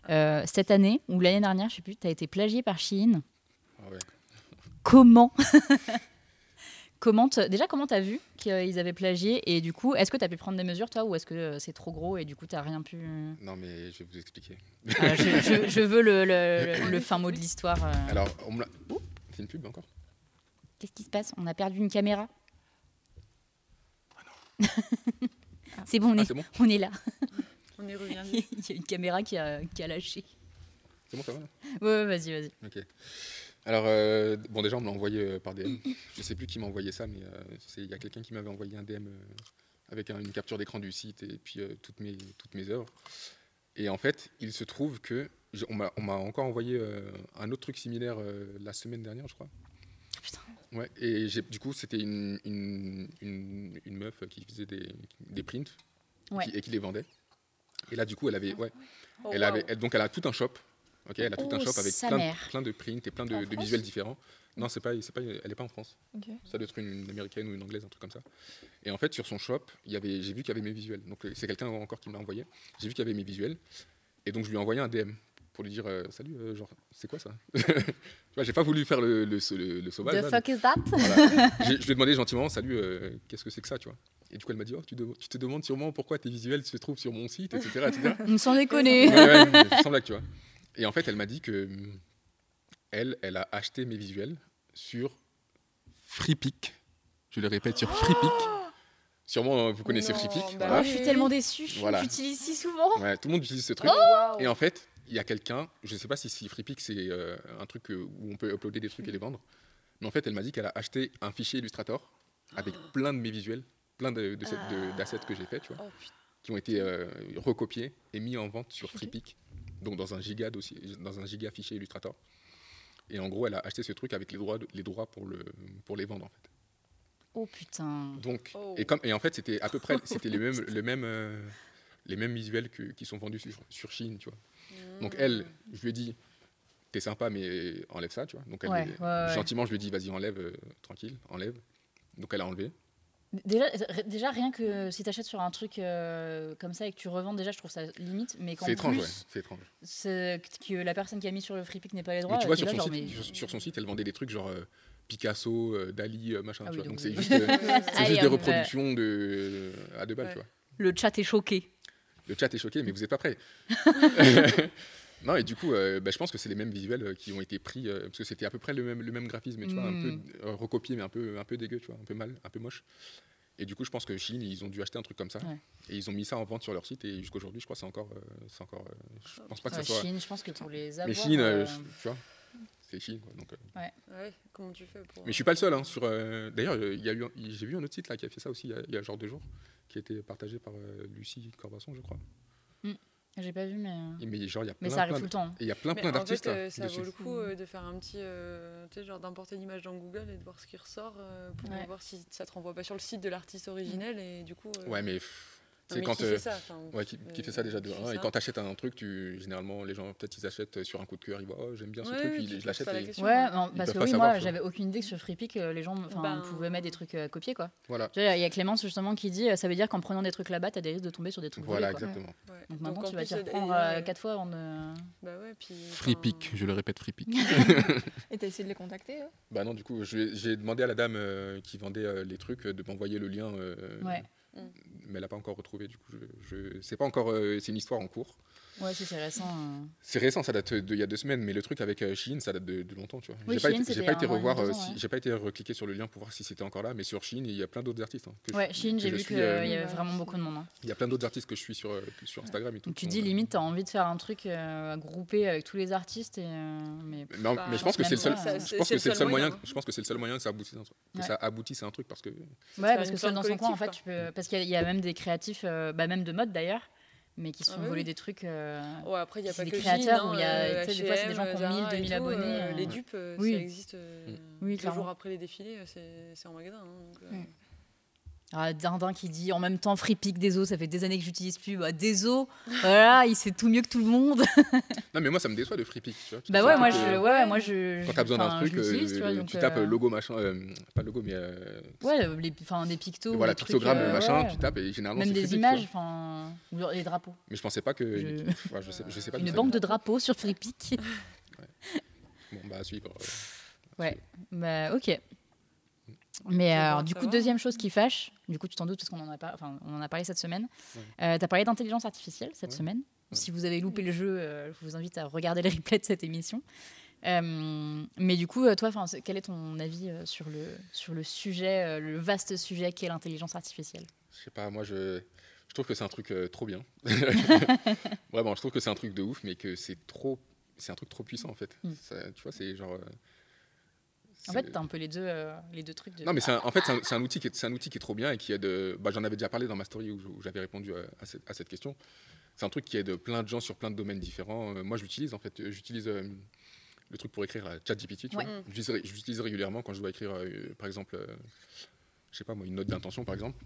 Euh, cette année, ou l'année dernière, je sais plus, tu as été plagié par Shein. Ah ouais. Comment? Comment Déjà, comment t'as vu qu'ils avaient plagié Et du coup, est-ce que tu as pu prendre des mesures, toi, ou est-ce que euh, c'est trop gros et du coup, tu rien pu. Non, mais je vais vous expliquer. Ah, je, je- je veux le, le- le fin mot de l'histoire. euh. Alors, on me l'a- c'est une pub encore? Qu'est-ce qui se passe? On a perdu une caméra? C'est bon, on Ah, est, c'est bon? on est là. On y revient. Il y a une caméra qui a, qui a lâché. C'est bon, ça va? Là Ouais, ouais, vas-y, vas-y. Ok. Alors, euh, bon, déjà, on me l'a envoyé euh, par DM. Je sais plus qui m'a envoyé ça, mais euh, il y a quelqu'un qui m'avait envoyé un DM euh, avec un- une capture d'écran du site et puis toutes, mes, toutes mes œuvres. Et en fait, il se trouve que on m'a encore envoyé un autre truc similaire la semaine dernière, je crois. Putain. Ouais, et du coup, c'était une, une, une, une meuf qui faisait des, des prints Ouais. qui- et qui les vendait. Et là, du coup, elle avait, ouais, Oh, elle avait, elle- donc elle a tout un shop. Ok, elle a tout un shop avec plein de, plein de prints et plein de, visuels différents. Non, c'est pas, c'est pas, elle est pas en France. Ça doit être une, une américaine ou une anglaise, un truc comme ça. Et en fait, sur son shop, il y avait, j'ai vu qu'il y avait mes visuels. Donc euh, c'est quelqu'un encore qui me l'a envoyé. J'ai vu qu'il y avait mes visuels. Et donc je lui ai envoyé un DM pour lui dire euh, salut, euh, genre c'est quoi ça? J'ai pas voulu faire le, le, le- le sauvage. The là, fuck is that? voilà. Je lui ai demandé gentiment, salut, euh, qu'est-ce que c'est que ça, tu vois? Et du coup, elle m'a dit, oh, tu te demandes sûrement pourquoi tes visuels se trouvent sur mon site, etc. etc. Sans déconner. Ouais, ouais, sans blague, tu vois. Et en fait, elle m'a dit que hum, elle, elle a acheté mes visuels sur FreePic. Je le répète, sur FreePic. Sûrement, euh, vous connaissez Non, FreePic. bah voilà. Oh, je suis tellement déçue. Voilà. J'utilise si souvent. Ouais, tout le monde utilise ce truc. Waouh. Et en fait, il y a quelqu'un, je ne sais pas si, si FreePic c'est euh, un truc euh, où on peut uploader des trucs et les vendre, mais en fait, elle m'a dit qu'elle a acheté un fichier Illustrator avec plein de mes visuels, plein de, de, de- d'assets que j'ai fait, tu vois, Oh, qui ont été euh, recopiés et mis en vente sur FreePic, donc dans un giga dossier, dans un giga fichier Illustrator. Et en gros, elle a acheté ce truc avec les droits, de- les droits pour, le, pour les vendre, en fait. Oh putain. Donc, Oh. et, comme, et en fait, c'était à peu près c'était les mêmes, le même, euh, les mêmes visuels que- qui sont vendus sur, sur Chine, tu vois. Donc Mmh. elle, je lui ai dit, t'es sympa, mais enlève ça, tu vois. Donc elle, Ouais, ouais, ouais. gentiment, je lui ai dit, vas-y, enlève, euh, tranquille, enlève. Donc elle a enlevé. Déjà, déjà, rien que si t'achètes sur un truc euh, comme ça et que tu revends, déjà, je trouve ça limite. Mais C'est étrange, plus, ouais, c'est étrange. c'est que la personne qui a mis sur le free pick n'ait pas les droits. mais tu vois, sur là, son, genre, site, mais- sur, sur son site, elle vendait des trucs genre euh, Picasso, euh, Dali, euh, machin, Ah tu oui, vois. donc c'est juste, euh, c'est Allez, juste des reproductions de, à deux balles, Ouais. tu vois. Le chat est choqué. Le chat est choqué, mais vous n'êtes pas prêts. non, et du coup, euh, bah, je pense que c'est les mêmes visuels euh, qui ont été pris, euh, parce que c'était à peu près le même, le même graphisme, mais tu vois, un peu Mm. euh, recopié, mais un peu, un peu dégueu, tu vois, un peu mal, un peu moche. Et du coup, je pense que Chine, ils ont dû acheter un truc comme ça. Ouais. Et ils ont mis ça en vente sur leur site, et jusqu'aujourd'hui, je crois que c'est encore. euh, c'est encore euh, je pense pas que Ouais, ça soit. Chine, je pense que pour les avoir. mais Chine, euh, euh, tu vois, c'est Chine, quoi. Donc, euh. Ouais, comment tu fais pour. Mais je suis pas le seul. Hein, sur, euh, D'ailleurs, il y a eu, un- j'ai vu un autre site là, qui a fait ça aussi il y a, il y a genre deux jours, qui a été partagé par euh, Lucie Corbasson, je crois. J'ai pas vu, mais. euh, Et mais genre, il y a Mais plein, ça arrive plein tout le temps. hein. Et il y a plein, Mais plein en d'artistes fait, là, euh, ça dessus. vaut le coup euh, de faire un petit. euh, tu sais, genre d'importer l'image dans Google et de voir ce qui ressort euh, pour Ouais. voir si ça te renvoie pas sur le site de l'artiste originel et du coup. euh, Ouais, mais pff, c'est quand. qui euh, fait ça enfin, Ouais, qui, qui fait ça déjà de qui fait 1. Et quand tu achètes un truc, tu, généralement, les gens, peut-être, ils achètent sur un coup de cœur, ils voient, oh, j'aime bien ce Ouais, truc, oui, ils- tu je te l'achète. et-. Ouais, non, Ils parce que oui, savoir, moi, tu j'avais aucune idée que sur FreePic, euh, les gens Ben- pouvaient mettre des trucs euh, copiés, quoi. Voilà, Tu Il y a Clémence justement qui dit ça veut dire qu'en prenant des trucs là-bas, t'as des risques de tomber sur des trucs voilà, volés, exactement. Ouais. Donc maintenant, en tu vas t'y reprendre et, euh, euh, quatre fois avant de. Bah ouais, puis. Free enfin, pick, je le répète, free pick. Et t'as essayé de les contacter bah non, du coup, j'ai demandé à la dame qui vendait les trucs de m'envoyer le lien. Mais elle n'a pas encore retrouvé, du coup, je, je... pas encore. euh, c'est une histoire en cours. Ouais, si c'est récent. euh. C'est récent, ça date d'il y a deux semaines, mais le truc avec euh, Shein, ça date de, de longtemps, tu vois. Oui, j'ai pas, Shein, été- j'ai pas revoir, euh, ans, si- ouais. j'ai pas été recliquer sur le lien pour voir si c'était encore là, mais sur Shein, il y a plein d'autres artistes. hein, que je- Ouais, Chine, que j'ai je vu qu'il y euh, avait Ouais, vraiment beaucoup de monde. hein. Il y a plein d'autres artistes que je suis sur, euh, sur Instagram et tout. Donc tu dis limite, t'as envie de faire un truc euh, groupé avec tous les artistes, et, euh, mais Mais, en- Bah, mais je pense que c'est le seul, même pas, je pense que c'est le seul moyen, je pense que c'est le seul moyen que ça aboutisse, à un truc- que ça aboutisse à un truc parce que Ouais, parce que seul dans son coin, en fait, tu peux. Parce qu'il y, a- il y a même des créatifs, bah, même de mode d'ailleurs, mais qui se Ah font bah voler oui. des trucs. euh, Ouais, après, il n'y a pas des que créateurs Shein, où il y a- sais, des fois, c'est des gens qui ont H&M, 1000, Zara et 2000 tout, abonnés, euh, euh. Les dupes, euh, Oui. ça existe euh, Oui, jours après les défilés, euh, c'est en magasin. hein, donc, euh. Ah, Dindin qui dit en même temps Free Pick des os, ça fait des années que j'utilise plus. Bah, des os, voilà, il sait tout mieux que tout le monde. non mais moi ça me déçoit de free pick, tu vois. bah ouais, moi je, euh, ouais, moi je. Quand t'as besoin d'un truc, euh, tu vois, le- donc, tu tapes euh, logo machin, euh, pas logo mais euh, Ouais, les, enfin des pictos. voilà des trucs, pictogramme euh, machin, ouais. tu tapes et généralement Même des free images, enfin, ou les drapeaux. Mais je pensais pas que, Je- Ouais, je sais, je sais pas. d'où Une banque de drapeaux sur Free Pick. Bon bah à suivre. euh. Ouais, bah ok. Mais alors, du coup, deuxième chose qui fâche, du coup, tu t'en doutes parce qu'on en a, par- enfin, on en a parlé cette semaine. Ouais. Euh, tu as parlé d'intelligence artificielle cette Ouais. semaine. Ouais. Si vous avez loupé le jeu, euh, je vous invite à regarder le replay de cette émission. Euh, mais du coup, toi, quel est ton avis sur, le, sur le sujet, le vaste sujet qu'est l'intelligence artificielle? Je sais pas, moi je, je trouve que c'est un truc euh, trop bien. Vraiment, je trouve que c'est un truc de ouf, mais que c'est trop, c'est un truc trop puissant en fait. Mm. Ça- tu vois, c'est genre. En fait, tu as un peu les deux, euh, les deux trucs. De... Non, mais c'est un- en fait, c'est un, outil qui est, c'est un outil qui est trop bien et qui aide. euh, Bah, J'en avais déjà parlé dans ma story où, j'avais répondu à, à cette, à cette question. C'est un truc qui aide plein de gens sur plein de domaines différents. Euh, moi, je l'utilise en fait. J'utilise euh, le truc pour écrire la ChatGPT. Ouais. vois. J'utilise ré- J'utilise régulièrement quand je dois écrire, euh, par exemple, euh, je sais pas moi, une note d'intention par exemple.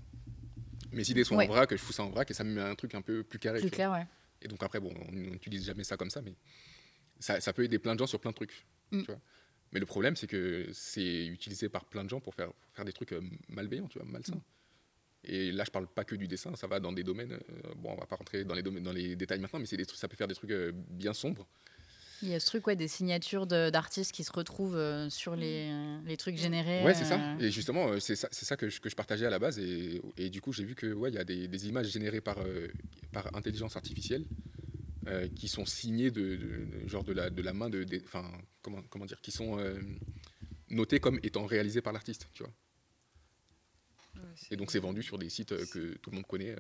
Mes idées sont Ouais. en vrac, je fous ça en vrac et ça me met un truc un peu plus carré. plus clair, ouais. Et donc après, bon, on n'utilise jamais ça comme ça, mais ça, ça peut aider plein de gens sur plein de trucs. Mm. Tu vois. Mais le problème, c'est que c'est utilisé par plein de gens pour faire, pour faire des trucs euh, malveillants, tu vois, malsains. Mm. Et là, je parle pas que du dessin, ça va dans des domaines. euh, bon, on va pas rentrer dans les, domaines, dans les détails maintenant, mais c'est des trucs, ça peut faire des trucs euh, bien sombres. Il y a ce truc, ouais, des signatures de- d'artistes qui se retrouvent euh, sur les, euh, les trucs générés. Ouais, c'est ça. Et justement, c'est ça, que, je, que je partageais à la base. Et, et du coup, j'ai vu que ouais, il y a des, des images générées par, par intelligence artificielle euh, qui sont signées de, genre de la, de la main de, enfin, comment, comment dire, qui sont euh, notées comme étant réalisées par l'artiste, tu vois. Et donc, c'est vendu sur des sites euh, que tout le monde connaît, euh,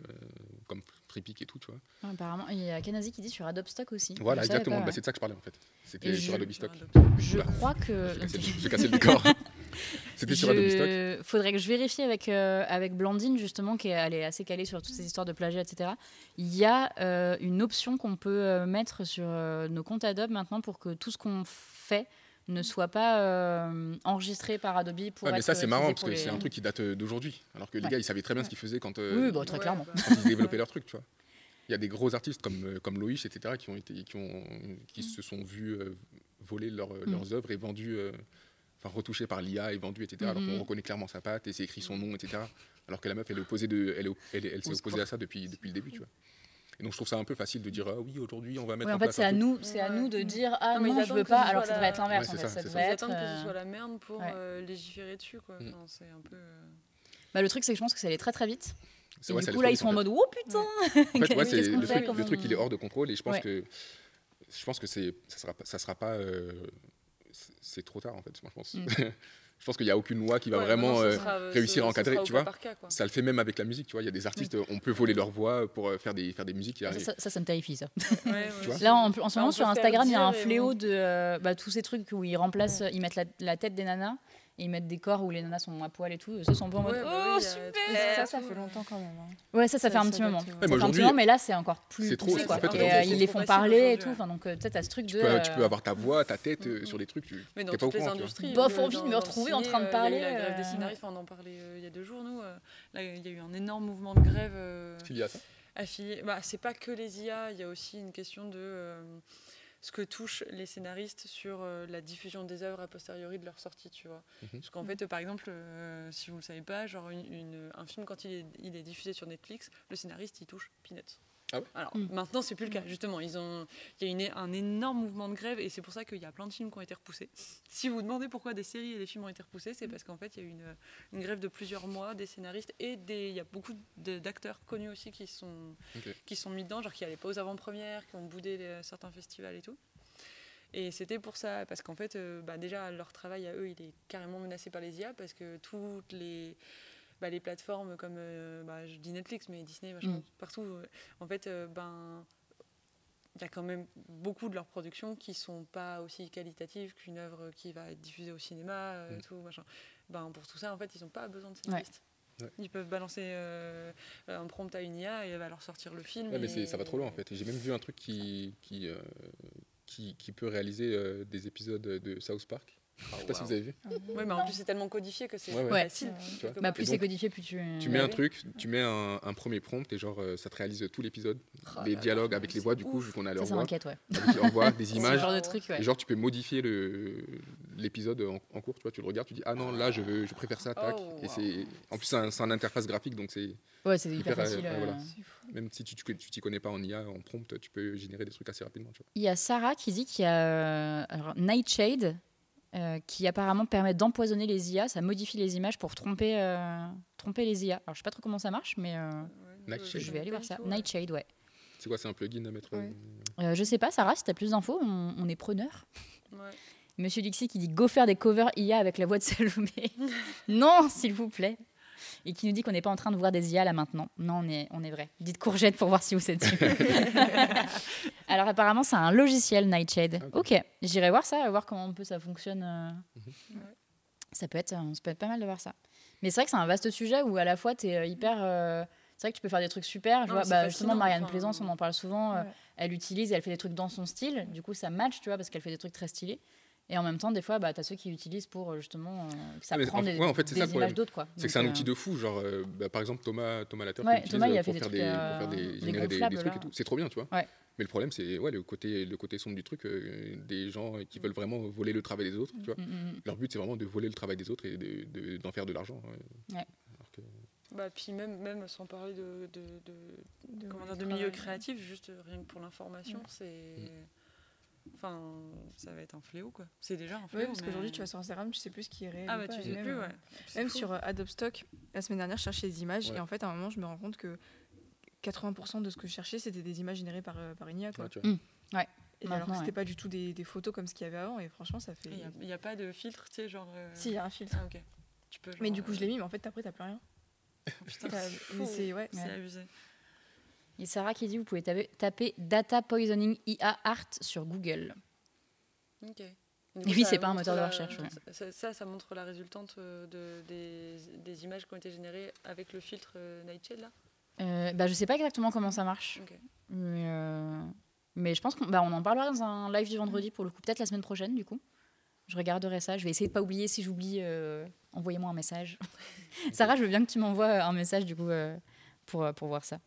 comme Freepik et tout, tu vois. apparemment, il y a Kanazi qui dit sur Adobe Stock aussi. Voilà, Je exactement. Bah, c'est de ça que je parlais en fait. C'était je- sur Adobe Stock. Je crois que. J'ai cassé, le- décor. C'était sur Adobe Stock. Je... Faudrait que je vérifie avec, euh, avec Blandine, justement, qui est, elle est assez calée sur toutes ces histoires de plagiat, etc. Il y a euh, une option qu'on peut mettre sur euh, nos comptes Adobe maintenant pour que tout ce qu'on fait ne soit pas euh, enregistré par Adobe pour Ouais, mais être ça, c'est marrant utilisé parce que les- c'est un truc qui date euh, d'aujourd'hui. Alors que les Ouais. gars, ils savaient très bien ce qu'ils faisaient quand, euh, Oui, bah, très Ouais, clairement. bah. quand ils développaient leur truc, tu vois. Il y a des gros artistes comme, euh, comme Loïc, etc., qui, ont été, qui, ont, qui se sont vus euh, voler leur- Mm. leurs œuvres et vendus, euh, enfin retouchées par l'IA et vendues, etc., alors Mhm. qu'on reconnaît clairement sa patte et c'est écrit son nom, etc. Alors que la meuf, elle, est opposée de, elle, elle, elle s'est opposée à ça depuis, depuis le début, tu vois. Et donc je trouve ça un peu facile de dire, ah oui, aujourd'hui, on va mettre Oui, en en fait, c'est à nous, c'est à nous de dire ah Non, mais non, je veux pas, ce alors que ça devrait être l'inverse. Ouais, en c'est fait. ça, Ça devrait être, que ce soit la merde pour ouais. euh, légiférer dessus, quoi. Mm. Enfin, c'est un peu. euh, bah, le truc, c'est que je pense que ça allait très très vite. Et du coup, là, ils sont en mode oh putain En fait, ouais, le, truc, comment le truc, il est hors de contrôle et je pense que je pense que c'est ça sera pas, ça sera pas euh, c'est- c'est trop tard en fait. Moi, je pense. Je pense qu'il n'y a aucune loi qui va ouais, vraiment non, euh, sera, euh, réussir ce- à encadrer, tu vois. cas, ça le fait même avec la musique, tu vois. Il y a des artistes, on peut voler leur voix pour euh, faire des faire des musiques. il y a- ça, ça, ça me terrifie ça. Ouais, ouais, Tu vois c'est- Là, en, en ce Bah, moment, sur Instagram, il y a un fléau de euh, bah, tous ces trucs où ils remplacent, ils mettent la, la tête des nanas et ils mettent des corps où les nanas sont à poil et tout. Ça, c'est un peu en mode Ouais, bah oh oui, a super Ça, ça, fait euh. longtemps quand même. hein. Ouais, ça, ça, Ça, fait un ça petit moment. ouais. Mais un petit moment, mais là, c'est encore plus C'est trop, poussé, en quoi. fait, Et, euh, c'est ils les font parler et tout. Enfin, donc, euh, peut-être à ce truc Tu de. peux, tu euh, peux avoir ta voix, ta tête euh, sur des trucs. Tu Mais dans t'es pas au toutes les tu industries. Bof, euh, envie de me retrouver en train de euh, parler, Il y a eu la grève euh, des scénaristes, on en parlait euh, il y a deux jours, nous. euh, Là, il y a eu un énorme mouvement de grève euh, Tu dis à ça affilié. Bah, c'est pas que les IA, il y a aussi une question de euh, ce que touchent les scénaristes sur euh, la diffusion des œuvres a posteriori de leur sortie, tu vois. Mhm. Parce qu'en fait, euh, par exemple, euh, si vous le savez pas, genre une- une- un film quand il est, il est diffusé sur Netflix, le scénariste il touche peanuts. Ah ouais Alors Mm. maintenant, c'est plus le cas. Justement, ils ont, il y a une- un énorme mouvement de grève et c'est pour ça qu'il y a plein de films qui ont été repoussés. Si vous vous demandez pourquoi des séries et des films ont été repoussés, c'est parce qu'en fait, il y a eu une, une grève de plusieurs mois, des scénaristes et des, il y a beaucoup d'acteurs connus aussi qui sont, qui sont mis dedans, genre qui n'allaient pas aux avant-premières, qui ont boudé les- certains festivals et tout. Et c'était pour ça, parce qu'en fait, euh, bah, déjà, leur travail à eux, il est carrément menacé par les IA, parce que toutes les, bah, les plateformes comme, euh, bah, je dis Netflix, mais Disney, machin, Mm. partout, euh, en fait, euh, ben, il y a quand même beaucoup de leurs productions qui sont pas aussi qualitatives qu'une œuvre qui va être diffusée au cinéma, euh, Mm. tout, machin. Ben, pour tout ça, en fait, ils n'ont pas besoin de scénaristes. Ouais. Ils peuvent balancer euh, un prompt à une IA et elle va leur sortir le film. Ouais, mais et- ça va trop loin en fait. J'ai même vu un truc qui, qui, euh, qui, qui peut réaliser des épisodes de South Park. Je sais pas si vous avez vu. Ouais, mais en plus, c'est tellement codifié que c'est Ouais, quelque Bah, plus c'est codifié, plus tu. Tu Bah mets un oui. truc, tu mets un, un premier prompt et genre euh, ça te réalise tout l'épisode. Oh les dialogues avec les voix du coup, vu qu'on a leur ça voix, m'inquiète, ouais. avec leur voix, des Ce images. genre de truc, ouais. Et genre tu peux modifier le l'épisode en, en cours, tu vois, tu le regardes, tu dis ah non là je veux, je préfère ça, tac. Oh, et c'est en plus c'est un, un interface graphique donc c'est Ouais, c'est hyper Hyper, euh, facile. euh. voilà. Même si tu tu tu t'y connais pas en IA, en prompt, tu peux générer des trucs assez rapidement. Tu vois. Il y a Sarah qui dit qu'il y a Nightshade euh, qui apparemment permet d'empoisonner les IA. Ça modifie les images pour tromper, euh, tromper les IA. Alors je sais pas trop comment ça marche, mais euh, je vais aller voir ça. Nightshade, ouais. C'est quoi, c'est un plugin à mettre Ouais. euh, Euh, je sais pas, Sarah, si t'as plus d'infos, on, on est preneur. Ouais. Monsieur Dixie qui dit go faire des covers IA avec la voix de Salomé. non, s'il vous plaît. Et qui nous dit qu'on n'est pas en train de voir des IA là maintenant. Non, on est, on est vrai. Dites courgette pour voir si vous êtes dessus. Alors apparemment, c'est un logiciel Nightshade. Ok, j'irai voir ça, voir comment un peu ça fonctionne. euh. Ouais. Ça, peut être, euh, ça peut être pas mal de voir ça. Mais c'est vrai que c'est un vaste sujet où à la fois tu es hyper... euh, C'est vrai que tu peux faire des trucs super. Je Non, vois, c'est bah, justement, Marianne enfin. Plaisance, on en parle souvent. euh, elle utilise et elle fait des trucs dans son style. Du coup, ça match, tu vois, parce qu'elle fait des trucs très stylés. Et en même temps, des fois, bah, tu as ceux qui utilisent pour euh, justement euh, que ça Ah, mais prend en- des, ouais, en fait, c'est des ça images d'autres. quoi. C'est que c'est un euh, outil de fou, genre euh, bah, par exemple Thomas Thomas Latter Ouais, Thomas, il a fait pour des faire trucs, des, pour faire euh, des des générer des, des gonflables, trucs et tout. C'est trop bien, tu vois. Ouais. Mais le problème c'est ouais le côté le côté sombre du truc, euh, des gens qui veulent vraiment voler le travail des autres, tu vois. mm, mm, mm. Leur but c'est vraiment de voler le travail des autres et de- de- d'en faire de l'argent. ouais. Ouais. Alors que- Bah, puis même, même sans parler de, de, de, De, comment dire, de milieu créatif, juste rien que pour l'information, Mm. c'est... Enfin, ça va être un fléau, quoi. C'est déjà un Ouais, fléau. parce mais- qu'aujourd'hui, tu vas sur Instagram, tu sais plus ce qui est réel. Ah, ou bah pas, tu sais même, plus, euh, ouais. Même fou. sur euh, Adobe Stock, la semaine dernière, je cherchais des images Ouais. et en fait, à un moment, je me rends compte que 80% de ce que je cherchais, c'était des images générées par, euh, par une IA. Quoi. ouais, tu vois. Et alors que c'était ouais. pas du tout des, des photos comme ce qu'il y avait avant et franchement, ça fait. Il n'y a, pas de filtre, tu sais, genre... euh, Si, il y a un filtre. Ah, ok. Tu peux, Mais du coup, je l'ai mis, mais en fait, après, t'as plus rien. Putain, c'est mais c'est Ouais. abusé. Et Sarah qui dit vous pouvez taper, taper Data Poisoning IA Art sur Google. Ok. Et oui, c'est pas un moteur de recherche, ouais. Ça, ça, ça montre la résultante euh, de, des, des images qui ont été générées avec le filtre euh, Nightshade, là? Euh, bah, je sais pas exactement comment ça marche. Mais, euh, mais je pense qu'on bah, on en parlera dans un live du vendredi pour le coup, peut-être la semaine prochaine du coup. Je regarderai ça. Je vais essayer de pas oublier. Si j'oublie, euh, envoyez-moi un message. Sarah, je veux bien que tu m'envoies un message du coup pour, pour voir ça.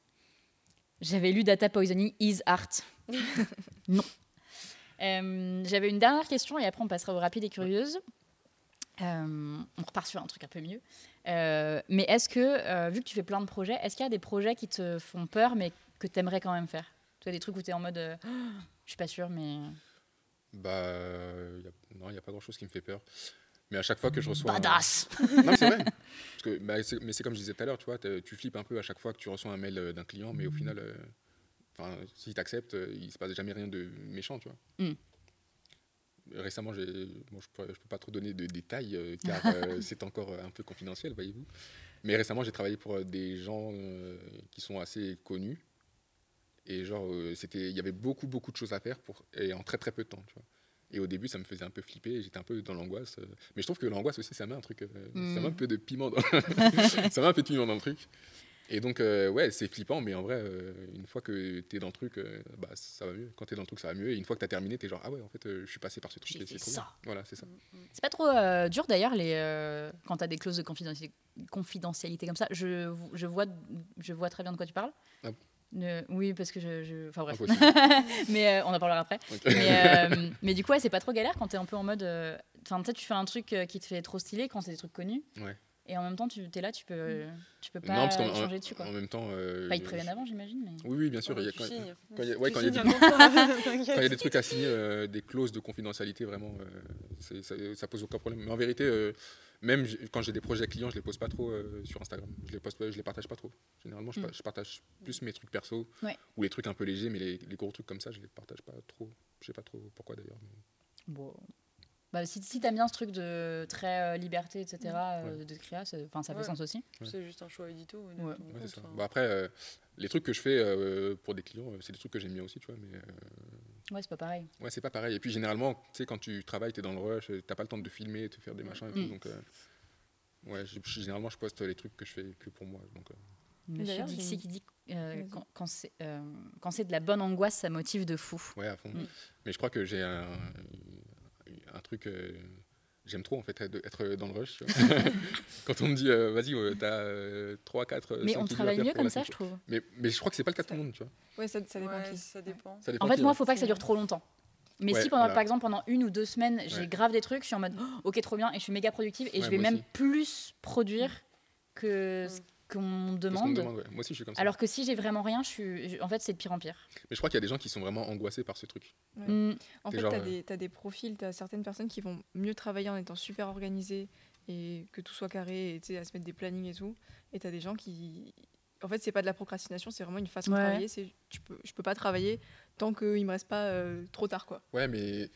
J'avais lu Data Poisoning is art. non. Euh, J'avais une dernière question et après on passera aux rapides et curieuses. Euh, on repart sur un truc un peu mieux. Euh, mais est-ce que, euh, vu que tu fais plein de projets, est-ce qu'il y a des projets qui te font peur mais que tu aimerais quand même faire? Tu as des trucs où tu es en mode euh, je suis pas sûre, mais. Bah y a- non, il n'y a pas grand chose qui me fait peur. Mais à chaque fois que je reçois un- Badass Non, c'est vrai. Parce que, bah, mais c'est comme je disais tout à l'heure, tu vois, tu flippes un peu à chaque fois que tu reçois un mail euh, d'un client, mais au final, euh, enfin, s'il t'accepte, euh, il se passe jamais rien de méchant, tu vois. Mm. Récemment, bon, je ne peux, pas trop donner de détails euh, car euh, c'est encore un peu confidentiel, voyez-vous. Mais récemment, j'ai travaillé pour des gens qui sont assez connus. Et genre, c'était, il y avait beaucoup, beaucoup de choses à faire pour, et en très, très peu de temps, tu vois. Et au début, ça me faisait un peu flipper, j'étais un peu dans l'angoisse. euh. Mais je trouve que l'angoisse aussi, ça met un truc, euh, ça met un Mm. peu de piment dans, ça met un peu de piment dans le truc. Et donc, euh, ouais, c'est flippant, mais en vrai, euh, une fois que tu es dans le truc, euh, bah, ça va mieux. Quand tu es dans le truc, ça va mieux. Et une fois que tu as terminé, tu es genre, ah ouais, en fait, je suis passé par ce truc. C'est ça. bien. Voilà, c'est ça. C'est pas trop dur d'ailleurs les, quand tu as des clauses de confidentialité, confidentialité comme ça. Je, je, vois, je vois très bien de quoi tu parles. Ah bon? Ne- oui, parce que je. je- Enfin bref. Mais euh, on en parlera après. Mais, euh, mais du coup, ouais, c'est pas trop galère quand tu es un peu en mode. euh, Enfin, peut-être tu fais un truc qui te fait trop stylé quand c'est des trucs connus. Ouais. Et en même temps, tu es là, tu peux, tu peux pas Non, parce qu'en changer dessus. Quoi. en même temps. euh, Enfin, ils te préviennent avant, j'imagine. Mais... Oui, oui, bien sûr. il y a tu quand, il y a- ouais, Tu quand il y a signes des- un contrat, quand il y a t'inquiète. des trucs à signer, euh, des clauses de confidentialité, vraiment, euh, ça, ça pose aucun problème. Mais en vérité, euh, même quand j'ai des projets clients, je les pose pas trop euh, sur Instagram. Je les poste, pas- je les partage pas trop. Généralement, je, pa- Mm. je partage plus mes trucs perso Ouais. ou les trucs un peu légers, mais les, les gros trucs comme ça, je les partage pas trop. Je sais pas trop pourquoi d'ailleurs. mais- Bon. Bah, si si t'aimes bien ce truc de très euh, liberté, etc., euh, Ouais. de créa, ça, fait Ouais. sens aussi. C'est juste un choix édito. ouais, ça. Bah, après, euh, les trucs que je fais euh, pour des clients, euh, c'est des trucs que j'aime bien aussi, tu vois. Mais euh, Ouais, c'est pas pareil. ouais, c'est pas pareil. Et puis généralement, tu sais, quand tu travailles, tu es dans le rush, t'as pas le temps de filmer, de faire des machins et tout. Mm. Donc, euh, ouais, je- je- généralement, je poste les trucs que je fais que pour moi. Donc, euh, Monsieur Dixie qui dit euh, quand, quand c'est euh, quand c'est de la bonne angoisse, ça motive de fou. Ouais, à fond. Mm. Mais je crois que j'ai un, un truc. Euh, J'aime trop en fait être dans le rush. Quand on me dit euh, vas-y, euh, t'as 3, 4, Mais on travaille mieux comme ça, je trouve. Mais, mais je crois que c'est pas le cas de tout le monde, tu vois. Ouais, ça, ça dépend Ouais, qui. ça dépend. Ça dépend En fait, qui, moi, hein. faut pas que ça dure trop longtemps. Mais Ouais, si pendant, voilà. par exemple pendant une ou deux semaines, j'ai Ouais. grave des trucs, je suis en mode oh, ok trop bien et je suis méga productive et Ouais, je vais même aussi. plus produire que ce Mm. Qu'on me demande. me demande, ouais. Moi aussi, je suis comme ça. Alors que si j'ai vraiment rien, je suis, en fait, c'est de pire en pire. Mais je crois qu'il y a des gens qui sont vraiment angoissés par ce truc. Ouais. Mm. En fait, genre, tu as, euh, des, t'as des profils, tu as certaines personnes qui vont mieux travailler en étant super organisées et que tout soit carré, et à se mettre des plannings et tout. Et tu as des gens qui. En fait, c'est pas de la procrastination, c'est vraiment une façon Ouais. de travailler. C'est, tu peux, je peux pas travailler tant qu'il me reste pas euh, trop tard, quoi. Ouais, mais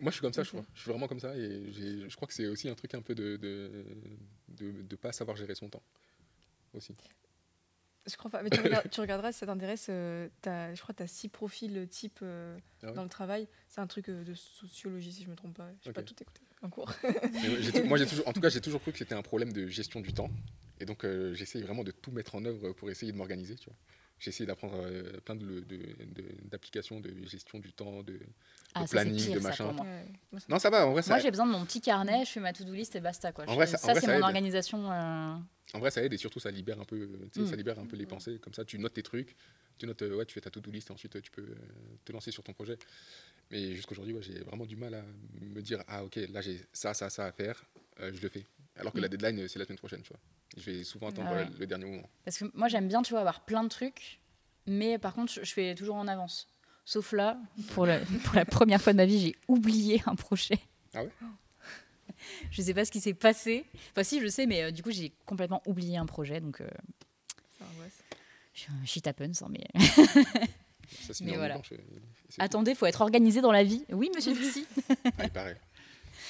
moi, je suis comme ça, je Ok. crois. Je suis vraiment comme ça et je crois que c'est aussi un truc un peu de de, de, de pas savoir gérer son temps. Aussi. Je crois pas. Mais tu, regardes- tu regarderas si ça t'intéresse. euh, je crois que tu as six profils type euh, Ah ouais dans le travail. C'est un truc euh, de sociologie, si je me trompe pas. Je sais pas tout écouté. Un cours. Moi, toujours, en tout cas, j'ai toujours cru que c'était un problème de gestion du temps. Et donc, euh, j'essaye vraiment de tout mettre en œuvre pour essayer de m'organiser. Tu vois. J'ai essayé d'apprendre euh, plein de- de- de- d'applications de, gestion du temps, de, Ah, ça, planning, pire, de ça, machin. ça- Non, ça va, en vrai, ça, Moi, j'ai besoin de mon petit carnet, je fais ma to-do list et basta. Quoi. En Je- vrai, ça- ça, c'est ça mon aide. organisation. euh, en vrai, ça aide et surtout, ça libère un peu, euh, sais, Mm. ça libère un peu les Mm. pensées. Comme ça, tu notes tes trucs, tu notes, ouais, tu fais ta to-do list et ensuite, tu peux euh, te lancer sur ton projet. Mais jusqu'aujourd'hui, ouais, j'ai vraiment du mal à me dire, ah, ok, là, j'ai ça, ça, ça à faire, euh, je le fais. Alors que Mm. la deadline, euh, c'est la semaine prochaine, tu vois. Je vais souvent attendre Ah ouais. euh, le dernier moment. Parce que moi, j'aime bien, tu vois, avoir plein de trucs, mais par contre, je fais toujours en avance. Sauf là, pour, le- pour la première fois de ma vie, j'ai oublié un projet. Ah ouais? Je sais pas ce qui s'est passé. Enfin, si, je sais, mais euh, du coup, j'ai complètement oublié un projet. Donc, euh, ça angoisse. je suis un shit happens. hein, mais... Ça se Mais met en voilà. c'est tout. Attendez, faut être organisé dans la vie. Oui, monsieur Dixie. Ah, il paraît.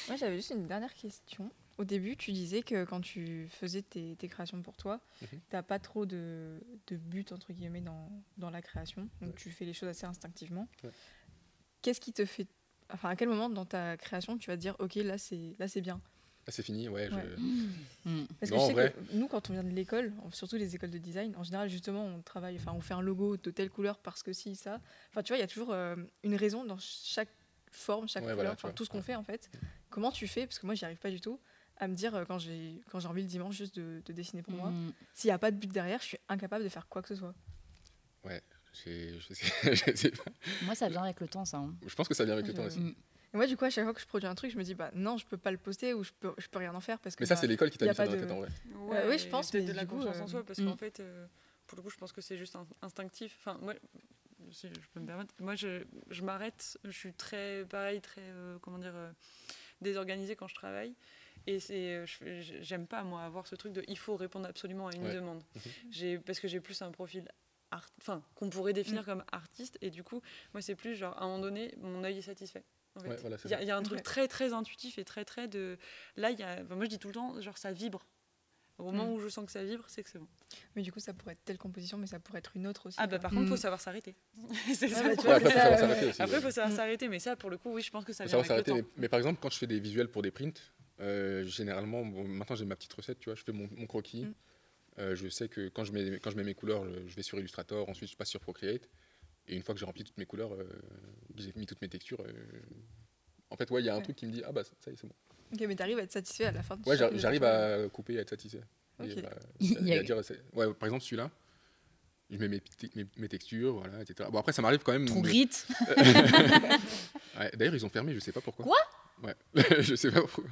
Moi, j'avais juste une dernière question. Au début, tu disais que quand tu faisais tes, tes créations pour toi, Mhm. t'as pas trop de, de but, entre guillemets, dans, dans la création. Donc, Ouais. tu fais les choses assez instinctivement. Ouais. Qu'est-ce qui te fait... Enfin, à quel moment dans ta création, tu vas te dire, OK, là, c'est là c'est bien? Là, c'est fini, ouais. je- Ouais. Mm. Parce que en je sais vrai. que nous, quand on vient de l'école, surtout les écoles de design, en général, justement, on travaille, enfin, on fait un logo de telle couleur parce que si, ça. Enfin, tu vois, il y a toujours euh, une raison dans chaque forme, chaque Ouais, couleur, voilà, vois. tout ce qu'on Ouais. fait, en fait. Comment tu fais? Parce que moi, j'y arrive pas du tout à me dire euh, quand j'ai quand j'ai envie le dimanche juste de, de dessiner pour moi. Mm. S'il n'y a pas de but derrière, je suis incapable de faire quoi que ce soit. j'ai- je, sais, je sais pas. Moi, ça vient avec le temps, ça. hein. Je pense que ça vient avec Je- le temps aussi. Et moi, du coup, à chaque fois que je produis un truc, je me dis, bah non, je peux pas le poster ou je peux, je peux rien en faire parce que. Mais ça, bah, c'est l'école qui t'a mis ça dans la de- tête en vrai. Ouais, oui, je pense, mais de la confiance euh, en soi, parce mm. qu'en fait, euh, pour le coup, je pense que c'est juste in- instinctif. Enfin, moi, si je peux me permettre, moi, je, je m'arrête. Je suis très, pareil, très, euh, comment dire, euh, désorganisée quand je travaille. Et c'est, euh, j'aime pas moi avoir ce truc de, il faut répondre absolument à une Ouais. demande. Mhm. J'ai, parce que j'ai plus un profil art, enfin, qu'on pourrait définir comme artiste. Et du coup, moi, c'est plus genre, à un moment donné, mon œil est satisfait. en fait. Ouais, voilà, c'est Il y, a- ça. il y a un truc Ouais. très très intuitif et très très de. Là, il y a. enfin, moi, je dis tout le temps, genre ça vibre. Au moment Mm. où je sens que ça vibre, c'est que c'est bon. Mais du coup, ça pourrait être telle composition, mais ça pourrait être une autre aussi. Ah bah quoi. par contre, il Mm. faut savoir s'arrêter. c'est Ouais, ça. bah, tu Ouais, vois, après, c'est faut savoir ça, s'arrêter. Après, faut savoir Mm. s'arrêter, mais ça, pour le coup, oui, je pense que ça Faut vient savoir avec le s'arrêter. temps. Mais, mais par exemple, quand je fais des visuels pour des prints, euh, généralement, bon, maintenant j'ai ma petite recette, tu vois, je fais mon, mon croquis. Mm. Euh, je sais que quand je mets, quand je mets mes couleurs, je, vais sur Illustrator, ensuite je passe sur Procreate. Et une fois que j'ai rempli toutes mes couleurs, euh, j'ai mis toutes mes textures, euh, en fait, ouais, il y a un Ouais. truc qui me dit, ah bah ça y est, c'est bon. Ok, mais t'arrives à être satisfait à la fin de Ouais, j'arrive à couper et à être satisfait. Et, bah, Il y et a- à dire, c'est- ouais, par exemple, celui-là, je mets mes, mes, mes textures, voilà, etc. Bon, après, ça m'arrive quand même. Ton de- grit. Ouais, D'ailleurs, ils ont fermé, je sais pas pourquoi. Quoi? Ouais, je sais pas pourquoi.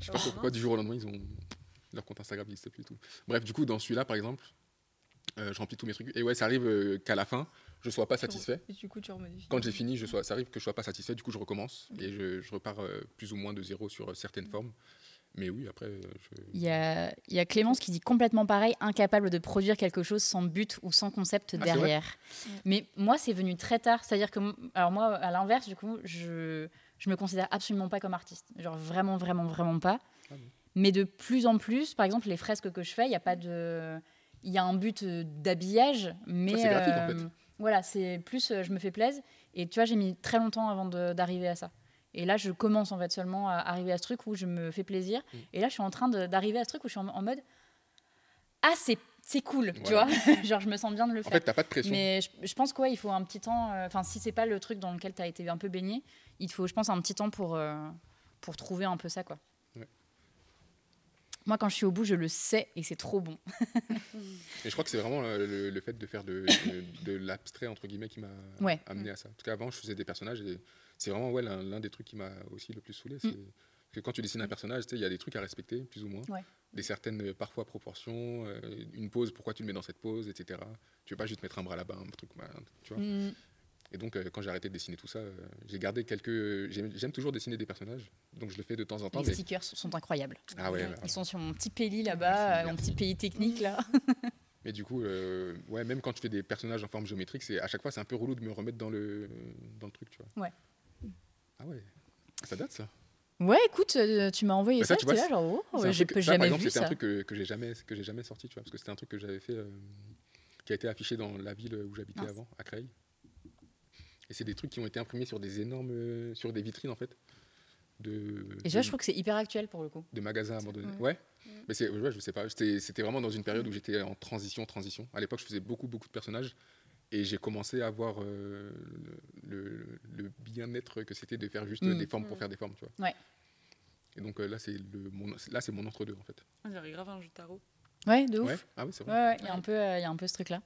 Je sais pas Oh, pourquoi du jour au lendemain ils ont. Leur compte Instagram n'existe plus du tout. Bref, du coup, dans celui-là, par exemple, euh, je remplis tous mes trucs. Et ouais, ça arrive euh, qu'à la fin, je sois pas satisfait. Et du coup, tu remodifies. Quand j'ai fini, je sois, ça arrive que je sois pas satisfait. Du coup, je recommence et je, je repars euh, plus ou moins de zéro sur certaines formes. Mais oui, après, euh, je... Il y a, il y a Clémence qui dit complètement pareil, incapable de produire quelque chose sans but ou sans concept Ah, derrière. Mais moi, c'est venu très tard. C'est-à-dire que, alors moi, à l'inverse, du coup, je, je me considère absolument pas comme artiste. Genre vraiment, vraiment, vraiment pas. Ah bon. Mais de plus en plus, par exemple, les fresques que je fais, il y a pas de, il y a un but euh, d'habillage, mais c'est graphique, en fait. voilà, c'est plus, euh, je me fais plaisir. Et tu vois, j'ai mis très longtemps avant d'arriver à ça. Et là, je commence en fait seulement à arriver à ce truc où je me fais plaisir. Mm. Et là, je suis en train d'arriver à ce truc où je suis en, en mode Ah, c'est c'est cool, tu vois Genre, je me sens bien de le En faire. fait, t'as pas de pression. Mais je, je pense qu'il faut un petit temps. euh, Enfin, si c'est pas le truc dans lequel tu as été un peu baigné, il faut, je pense, un petit temps pour, euh, pour trouver un peu ça, quoi. Ouais. Moi, quand je suis au bout, je le sais et c'est trop bon. Et je crois que c'est vraiment euh, le, le fait de faire de, de, de l'abstrait, entre guillemets, qui m'a amené à ça. Parce qu'avant, je faisais des personnages et c'est vraiment ouais, l'un des trucs qui m'a aussi le plus saoulé. C'est que quand tu dessines un personnage, tu sais, il y a des trucs à respecter, plus ou moins. Ouais. Des certaines, euh, parfois, proportions. euh, une pose, pourquoi tu le mets dans cette pose, etc. Tu veux pas juste mettre un bras là-bas, un truc, bah, tu vois. Mm. Et donc, euh, quand j'ai arrêté de dessiner tout ça, euh, j'ai gardé quelques. J'aime j'aime toujours dessiner des personnages, donc je le fais de temps en temps. Les mais- stickers sont incroyables. Ah ouais, ouais, Ils sont sur mon petit péli là-bas, euh, mon petit pays technique là. Mais du coup, ouais, même quand tu fais des personnages en forme géométrique, c'est à chaque fois c'est un peu relou de me remettre dans le dans le truc, tu vois. Ouais. Ah ouais. Ça date ça. Ouais, écoute, euh, tu m'as envoyé Bah, ça, ça, tu j'étais vois, là, genre, oh, C'est un j'ai ça, par jamais exemple, vu c'était un ça. truc que, que j'ai jamais que j'ai jamais sorti, tu vois, parce que c'était un truc que j'avais fait, euh, qui a été affiché dans la ville où j'habitais avant, à Creil. Et c'est des trucs qui ont été imprimés sur des énormes, euh, sur des vitrines en fait, de Et de- je trouve que c'est hyper actuel pour le coup. de magasins abandonnés. Ouais. Ouais. Mais c'est, ouais, je sais pas. C'était, c'était vraiment dans une période où j'étais en transition, transition. À l'époque, je faisais beaucoup, beaucoup de personnages. Et j'ai commencé à voir euh, le, le- le bien-être que c'était de faire juste Mm. des formes pour Mm. faire des formes, tu vois. Ouais. Et donc euh, là, c'est le, mon, là, c'est mon entre-deux, en fait. On dirait grave un jeu de tarot. Ouais, de ouf. Ouais. Ah oui, c'est vrai. ouais, il y a un peu, euh, il y a un peu ce truc-là.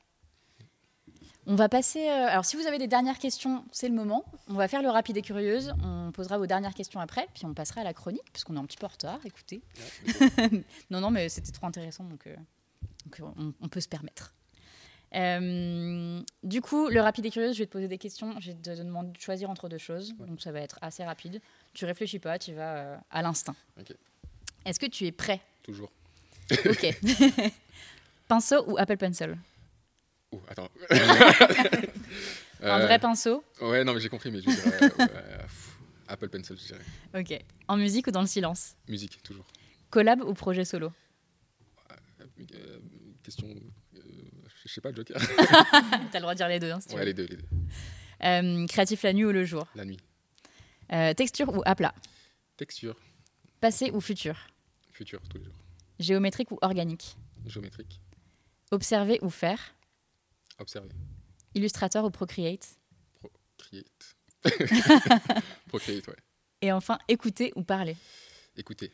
On va passer. euh, alors, si vous avez des dernières questions, c'est le moment. On va faire le rapide et curieuse. On posera vos dernières questions après, puis on passera à la chronique, puisqu'on est un petit peu en retard. Écoutez. Non, non, mais c'était trop intéressant, donc, donc, on, on peut se permettre. Euh, du coup, le rapide et curieuse, je vais te poser des questions. Je vais te demander de choisir entre deux choses. Ouais. Donc, ça va être assez rapide. Tu réfléchis pas, tu vas euh, à l'instinct. Est-ce que tu es prêt? Toujours. Ok. Pinceau ou Apple Pencil? Oh, attends. Un Euh, vrai pinceau? Ouais, non, mais j'ai compris, mais je dirais, euh, euh, pff, Apple Pencil, je dirais. Ok. En musique ou dans le silence? Musique, toujours. Collab ou projet solo? Euh, question. Je sais pas, Joker. T'as le droit de dire les deux, hein, si tu ouais, veux. les deux, les deux. Euh, créatif la nuit ou le jour? La nuit. Euh, Texture ou à plat Texture, Passé ou futur? Futur, tous les jours. Géométrique ou organique? Géométrique, Observer ou faire? Observer. Illustrateur ou Procreate? Procreate. Procreate, ouais. Et enfin, écouter ou parler? Écoutez,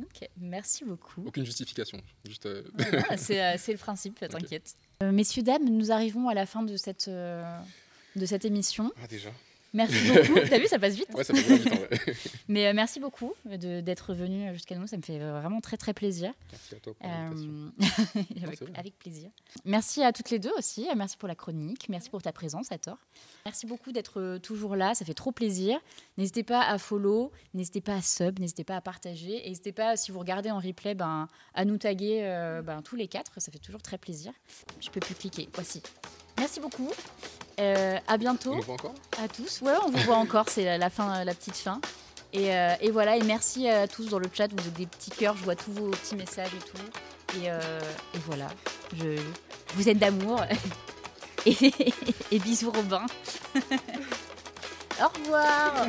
Ok, merci beaucoup. aucune justification. Juste. euh, Voilà, c'est euh, c'est le principe, t'inquiète. Euh, messieurs, dames, nous arrivons à la fin de cette, de cette émission. Ah, déjà Merci beaucoup. T'as vu, ça passe vite. Ouais, ça vraiment du temps, ouais. Mais euh, merci beaucoup de- d'être venu jusqu'à nous. Ça me fait vraiment très, très plaisir. Merci à toi pour. Euh, avec, vrai. plaisir. Merci à toutes les deux aussi. Merci pour la chronique. Merci pour ta présence, à tort. Merci beaucoup d'être euh, toujours là. Ça fait trop plaisir. N'hésitez pas à follow, n'hésitez pas à sub, n'hésitez pas à partager. Et n'hésitez pas, si vous regardez en replay, ben, à nous taguer euh, ben, tous les quatre. Ça fait toujours très plaisir. Je peux plus cliquer. Voici. Merci beaucoup. Euh, à bientôt On nous voit encore? À tous. Ouais, on vous voit encore, c'est la, la fin, la petite fin. Et, euh, et voilà, et merci à tous dans le chat, vous êtes des petits cœurs, je vois tous vos petits messages et tout. Et, euh, et voilà, je, vous êtes d'amour. et, et bisous Robin. Au revoir.